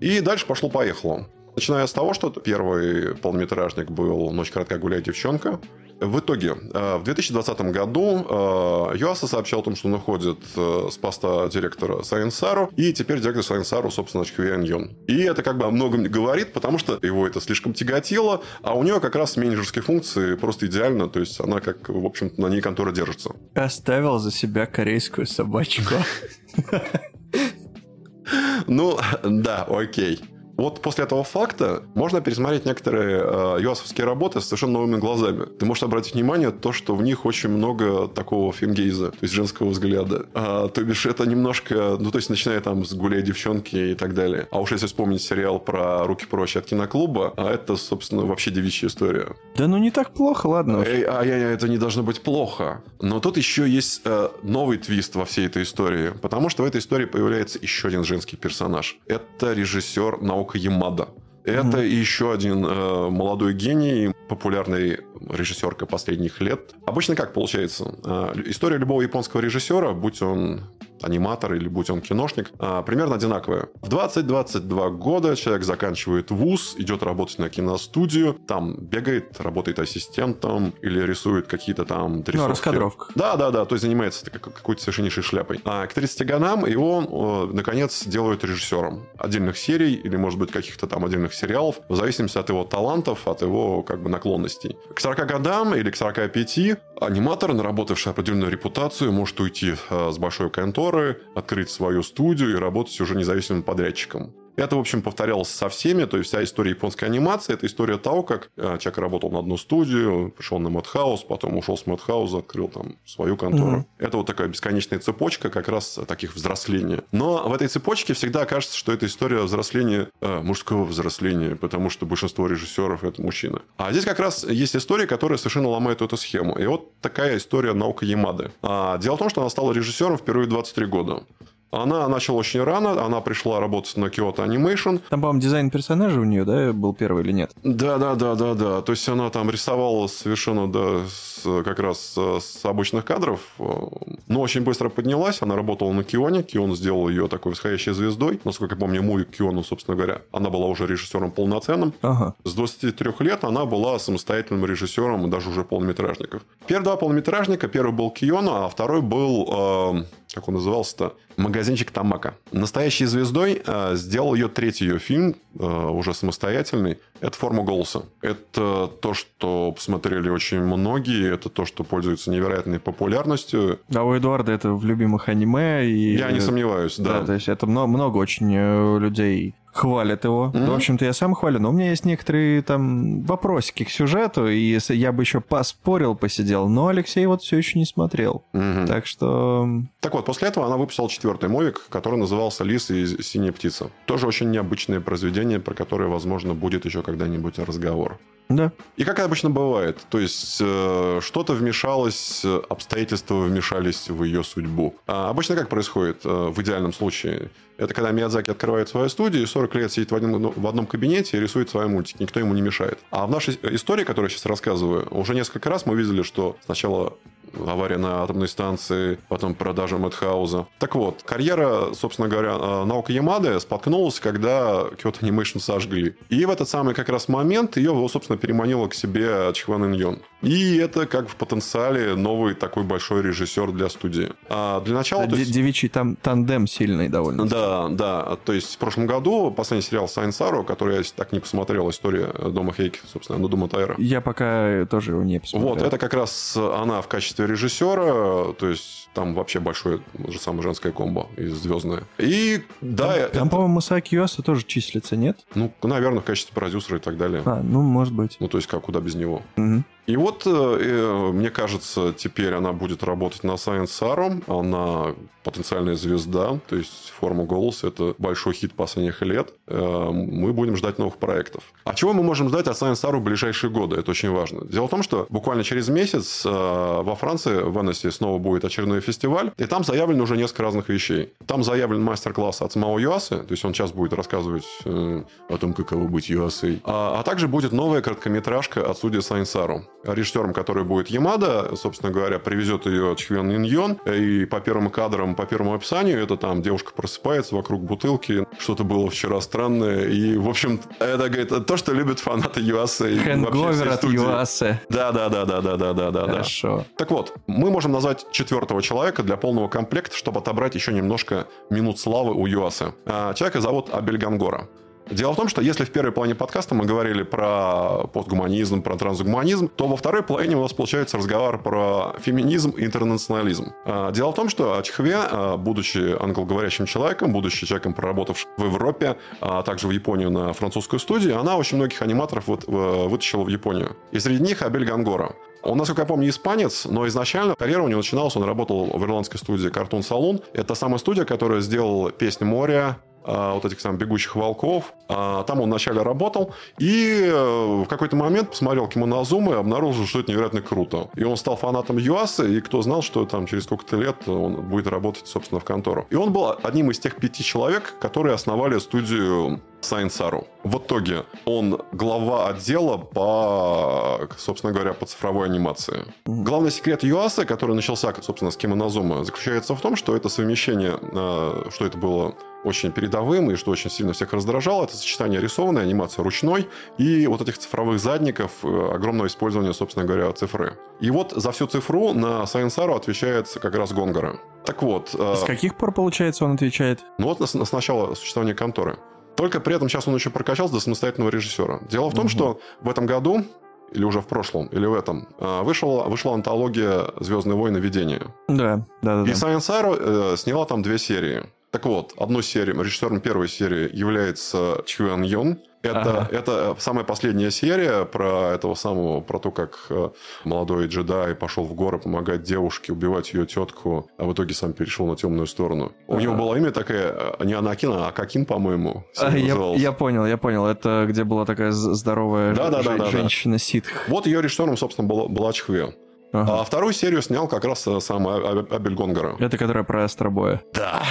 И дальше пошло-поехало. Начиная с того, что первый полнометражник был «Ночь коротка гуляет девчонка», В итоге, э, в 2020 году э, Юаса сообщал о том, что он уходит э, с поста директора Сайенсару, и теперь директор Сайенсару, собственно, Хюян Йон. И это как бы о многом говорит, потому что его это слишком тяготило, а у нее как раз менеджерские функции просто идеально, то есть она как, в общем-то, на ней контора держится. Оставил за себя корейскую собачку. Ну, да, окей. Вот после этого факта можно пересмотреть некоторые э, юасовские работы с совершенно новыми глазами. Ты можешь обратить внимание то, что в них очень много такого фемгейза, то есть женского взгляда. А, то бишь это немножко, ну то есть начиная там с гуляй девчонки и так далее. А уж если вспомнить сериал про руки прочь от киноклуба, а это, собственно, вообще девичья история. Да ну не так плохо, ладно. Эй, а я, это не должно быть плохо. Но тут еще есть э, новый твист во всей этой истории, потому что в этой истории появляется еще один женский персонаж. Это режиссер наук Наока Ямада. Это mm-hmm. еще один э, молодой гений, популярный режиссерка последних лет. Обычно как получается? Э, история любого японского режиссера, будь он аниматор или будь он киношник, а, примерно одинаковые. В 20-22 года человек заканчивает вуз, идет работать на киностудию, там бегает, работает ассистентом или рисует какие-то там рисунки. Ну, раскадровка. Да, да, да, то есть занимается какой-то совершеннейшей шляпой. А к 30 годам его, наконец, делают режиссером отдельных серий или, может быть, каких-то там отдельных сериалов, в зависимости от его талантов, от его как бы наклонностей. К 40 годам или к 45 аниматор, наработавший определенную репутацию, может уйти а, с большой конторы, открыть свою студию и работать уже независимым подрядчиком. Это, в общем, повторялось со всеми. То есть, вся история японской анимации – это история того, как э, человек работал на одну студию, пришел на Madhouse, потом ушел с Madhouse а, открыл там свою контору. Угу. Это вот такая бесконечная цепочка как раз таких взросления. Но в этой цепочке всегда кажется, что это история взросления, э, мужского взросления, потому что большинство режиссеров – это мужчины. А здесь как раз есть история, которая совершенно ломает эту схему. И вот такая история наука Ямады. А, дело в том, что она стала режиссером впервые 23 года. Она начала очень рано, она пришла работать на Kyoto Animation. Там, по-моему, дизайн персонажа у нее, да, был первый или нет? Да, да, да, да, да. То есть она там рисовала совершенно, да, с, как раз с обычных кадров. Но очень быстро поднялась. Она работала на Кионе. Кион сделал ее такой восходящей звездой. Насколько я помню, мой Киону, собственно говоря, она была уже режиссером полноценным. Ага. С 23 лет она была самостоятельным режиссером даже уже полнометражников. Первые два полнометражника, первый был Киона, а второй был э, как он назывался-то, магазинчик Тамака. Настоящей звездой э, сделал ее третий ее фильм, э, уже самостоятельный. Это «Форма голоса». Это то, что посмотрели очень многие, это то, что пользуется невероятной популярностью. А у Эдуарда это в любимых аниме. И... Я не сомневаюсь, да. Да, то есть это много, много очень э, людей хвалят его. Mm-hmm. В общем-то, я сам хвалю, но у меня есть некоторые там вопросики к сюжету, и я бы еще поспорил, посидел, но Алексей вот все еще не смотрел. Mm-hmm. Так что... Так вот, после этого она выписала четвертый мовик, который назывался «Лис и синяя птица». Тоже очень необычное произведение, про которое, возможно, будет еще когда-нибудь разговор. Да. И как обычно бывает, то есть э, что-то вмешалось, обстоятельства вмешались в ее судьбу. А обычно как происходит э, в идеальном случае? Это когда Миядзаки открывает свою студию, и 40 лет сидит в, один, в одном кабинете и рисует свои мультики. Никто ему не мешает. А в нашей истории, которую я сейчас рассказываю, уже несколько раз мы видели, что сначала авария на атомной станции, потом продажа Madhouse а. Так вот, карьера, собственно говоря, э, Наоко Ямады споткнулась, когда Kyoto Animation сожгли. И в этот самый как раз момент ее, собственно, переманила к себе Чхве Ын Ён. И это как в потенциале новый такой большой режиссер для студии. А для начала... Да, есть... Девичий там тандем сильный довольно. Да, да. То есть в прошлом году последний сериал Science SARU, который я так не посмотрел, история Дома Хейки, собственно, на Дома Тайра. Я пока тоже его не посмотрел. Вот, это как раз она в качестве режиссера, то есть там вообще большое, же самое женское комбо из звездное. И да... Там, это... там по-моему, Масаки Юаса тоже числится, нет? Ну, наверное, в качестве продюсера и так далее. А, ну, может быть. Ну, то есть, как куда без него. Угу. И вот, э, э, мне кажется, теперь она будет работать на Science Sarum. Она потенциальная звезда, то есть форма голоса – это большой хит последних лет. Э, мы будем ждать новых проектов. А чего мы можем ждать от Sarum в ближайшие годы? Это очень важно. Дело в том, что буквально через месяц во Франции, в Эннессе, снова будет очередной фестиваль, и там заявлено уже несколько разных вещей. Там заявлен мастер-класс от самого Юасы, то есть он сейчас будет рассказывать о том, каково быть Юасой. А, а также будет новая короткометражка от студии Sarum. Режиссером, который будет Ямада, собственно говоря, привезет ее Чхвен Иньон, и по первым кадрам, по первому описанию, это там девушка просыпается вокруг бутылки, что-то было вчера странное, и, в общем, это, говорит, то, что любят фанаты ЮАСа. Хэнговер от ЮАСа. Да, да, да, да, да, да, да, да. Хорошо. Так вот, мы можем назвать четвертого человека для полного комплекта, чтобы отобрать еще немножко минут славы у ЮАСа. Человека зовут Абель Гангора. Дело в том, что если в первой половине подкаста мы говорили про постгуманизм, про трансгуманизм, то во второй половине у нас получается разговор про феминизм и интернационализм. А, дело в том, что Чхве, а, будучи англоговорящим человеком, будучи человеком, проработавшим в Европе, а также в Японию на французскую студию, она очень многих аниматоров вытащила в Японию. И среди них Абель Гангора. Он, насколько я помню, испанец, но изначально карьера у него начиналась, он работал в ирландской студии Cartoon Saloon. Это самая студия, которая сделала «Песнь моря», а, вот этих самых бегущих волков. А, там он вначале работал, и э, в какой-то момент посмотрел Кимонозумы и обнаружил, что это невероятно круто. И он стал фанатом Юаса, и кто знал, что там через сколько-то лет он будет работать, собственно, в контору. И он был одним из тех пяти человек, которые основали студию Сайнсару. В итоге он глава отдела по, собственно говоря, по цифровой анимации. Главный секрет Юаса, который начался, собственно, с Кимонозума, заключается в том, что это совмещение, э, что это было очень передовым и что очень сильно всех раздражало, это сочетание рисованной анимации ручной и вот этих цифровых задников, э, огромного использования, собственно говоря, цифры. И вот за всю цифру на Сайенсару отвечает как раз Гонгора. Так вот... Э, С каких пор, получается, он отвечает? Ну вот с, с начала существования конторы. Только при этом сейчас он еще прокачался до самостоятельного режиссера. Дело в том, угу. что в этом году или уже в прошлом, или в этом, э, вышла, вышла антология «Звездные войны. Видение». Да, да, да. И Science Arrow э, сняла там две серии. Так вот, одну серию, режиссером первой серии является Чхуан Йон. Это, ага. это самая последняя серия про этого самого, про то, как э, молодой джедай пошел в горы помогать девушке убивать ее тетку, а в итоге сам перешел на темную сторону. Ага. У него было имя такое, э, не Анакин, а Акакин, по-моему. А, я, я понял, я понял. Это где была такая здоровая да, да, да, да, женщина ситх. Вот ее режиссером, собственно, была, была Чхве. Ага. А вторую серию снял как раз э, сам Абель Гонгара. Это которая про Астробоя. Да.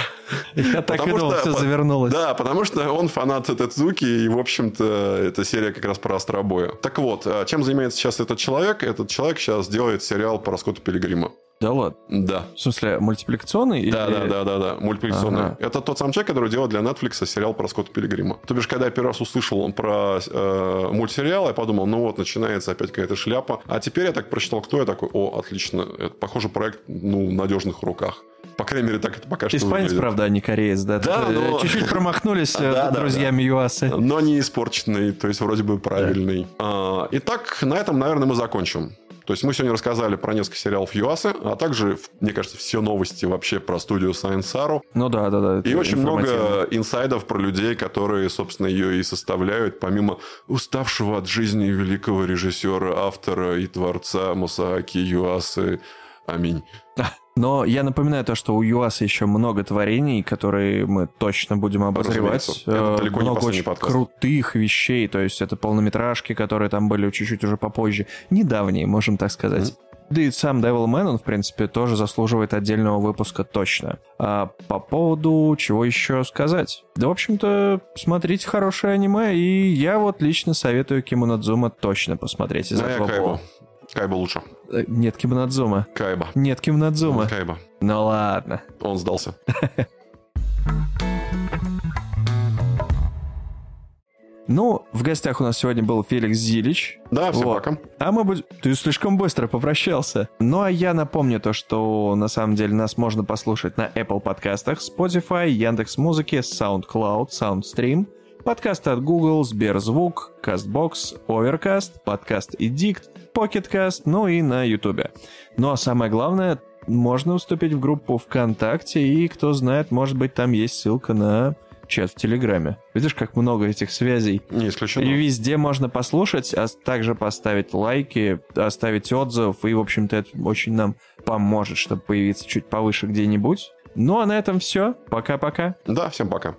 Я так и думал, все завернулось. Да, потому что он фанат Тедзуки, и, в общем-то, эта серия как раз про Астробоя. Так вот, а чем занимается сейчас этот человек? Этот человек сейчас делает сериал про Скотта Пилигрима. Да ладно? Да. В смысле, мультипликационный? Да, или... да, да, да, да, мультипликационный. Ага. Это тот самый человек, который делает для Netflix сериал про Скотта Пилигрима. То бишь, когда я первый раз услышал про э, мультсериал, я подумал, ну вот, начинается опять какая-то шляпа. А теперь я так прочитал, кто я такой, о, отлично, это, похоже, проект, ну, в надежных руках. По крайней мере, так это пока что Испанец, правда, а не кореец, да? Да, э, но... Чуть-чуть промахнулись э, друзьями ЮАСы. Но не испорченный, то есть вроде бы правильный. А, итак, на этом, наверное, мы закончим. То есть мы сегодня рассказали про несколько сериалов ЮАСы, а также, мне кажется, все новости вообще про студию Saru. Ну да, да, да. И очень много инсайдов про людей, которые, собственно, ее и составляют, помимо уставшего от жизни великого режиссера, автора и творца Масааки Юасы. Аминь. Но я напоминаю то, что у ЮАСа еще много творений, которые мы точно будем обозревать. Это далеко много не очень подкаст. крутых вещей, то есть это полнометражки, которые там были чуть-чуть уже попозже. Недавние, можем так сказать. Mm-hmm. Да и сам Devilman, он, в принципе, тоже заслуживает отдельного выпуска точно. А по поводу чего еще сказать? Да, в общем-то, смотрите хорошее аниме, и я вот лично советую Кимонадзума точно посмотреть из да, этого Кайба лучше. Нет Кимонадзума. Кайба. Нет Кимонадзума. Кайба. Ну ладно. Он сдался. Ну, в гостях у нас сегодня был Феликс Зилич. Да, всем вот. пока. А мы будем... Ты слишком быстро попрощался. Ну, а я напомню то, что на самом деле нас можно послушать на Apple подкастах, Spotify, Яндекс Музыки, SoundCloud, SoundStream, подкасты от Google, Сберзвук, CastBox, Overcast, подкаст Edict, PocketCast, ну и на YouTube. Ну а самое главное, можно уступить в группу ВКонтакте, и кто знает, может быть, там есть ссылка на чат в Телеграме. Видишь, как много этих связей. Не исключено. И везде можно послушать, а также поставить лайки, оставить отзыв, и, в общем-то, это очень нам поможет, чтобы появиться чуть повыше где-нибудь. Ну а на этом все. Пока-пока. Да, всем пока.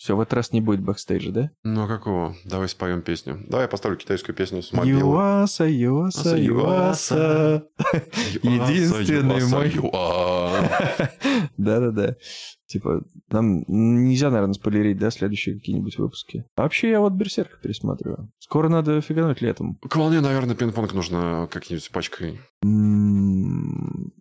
Все, в этот раз не будет бэкстейджа, да? Ну, а какого? Давай споем песню. Давай я поставлю китайскую песню с мобилы. Юаса, Юаса, Юаса. Единственный мой... Да-да-да. Типа, нам нельзя, наверное, спойлерить, да, следующие какие-нибудь выпуски. А вообще я вот Берсерка пересматриваю. Скоро надо фигануть летом. К волне, наверное, пинг-понг нужно как-нибудь пачкой.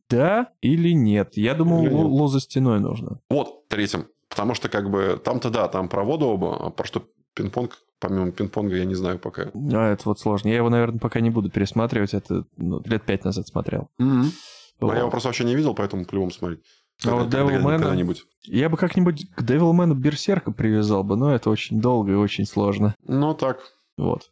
Да или нет? Я думал, Или нет. ло за стеной нужно. Вот, третьим. Потому что, как бы, там-то да, там про воду оба, а про что пинг-понг, помимо пинг-понга, я не знаю пока. А, это вот сложно. Я его, наверное, пока не буду пересматривать. Это ну, лет пять назад смотрел. Но Вот. я его просто вообще не видел, поэтому по-любому смотреть. А вот Когда- Devilman- Когда-нибудь. Я бы как-нибудь к Девилмену Берсерка привязал бы, но это очень долго и очень сложно. Ну, так. Вот.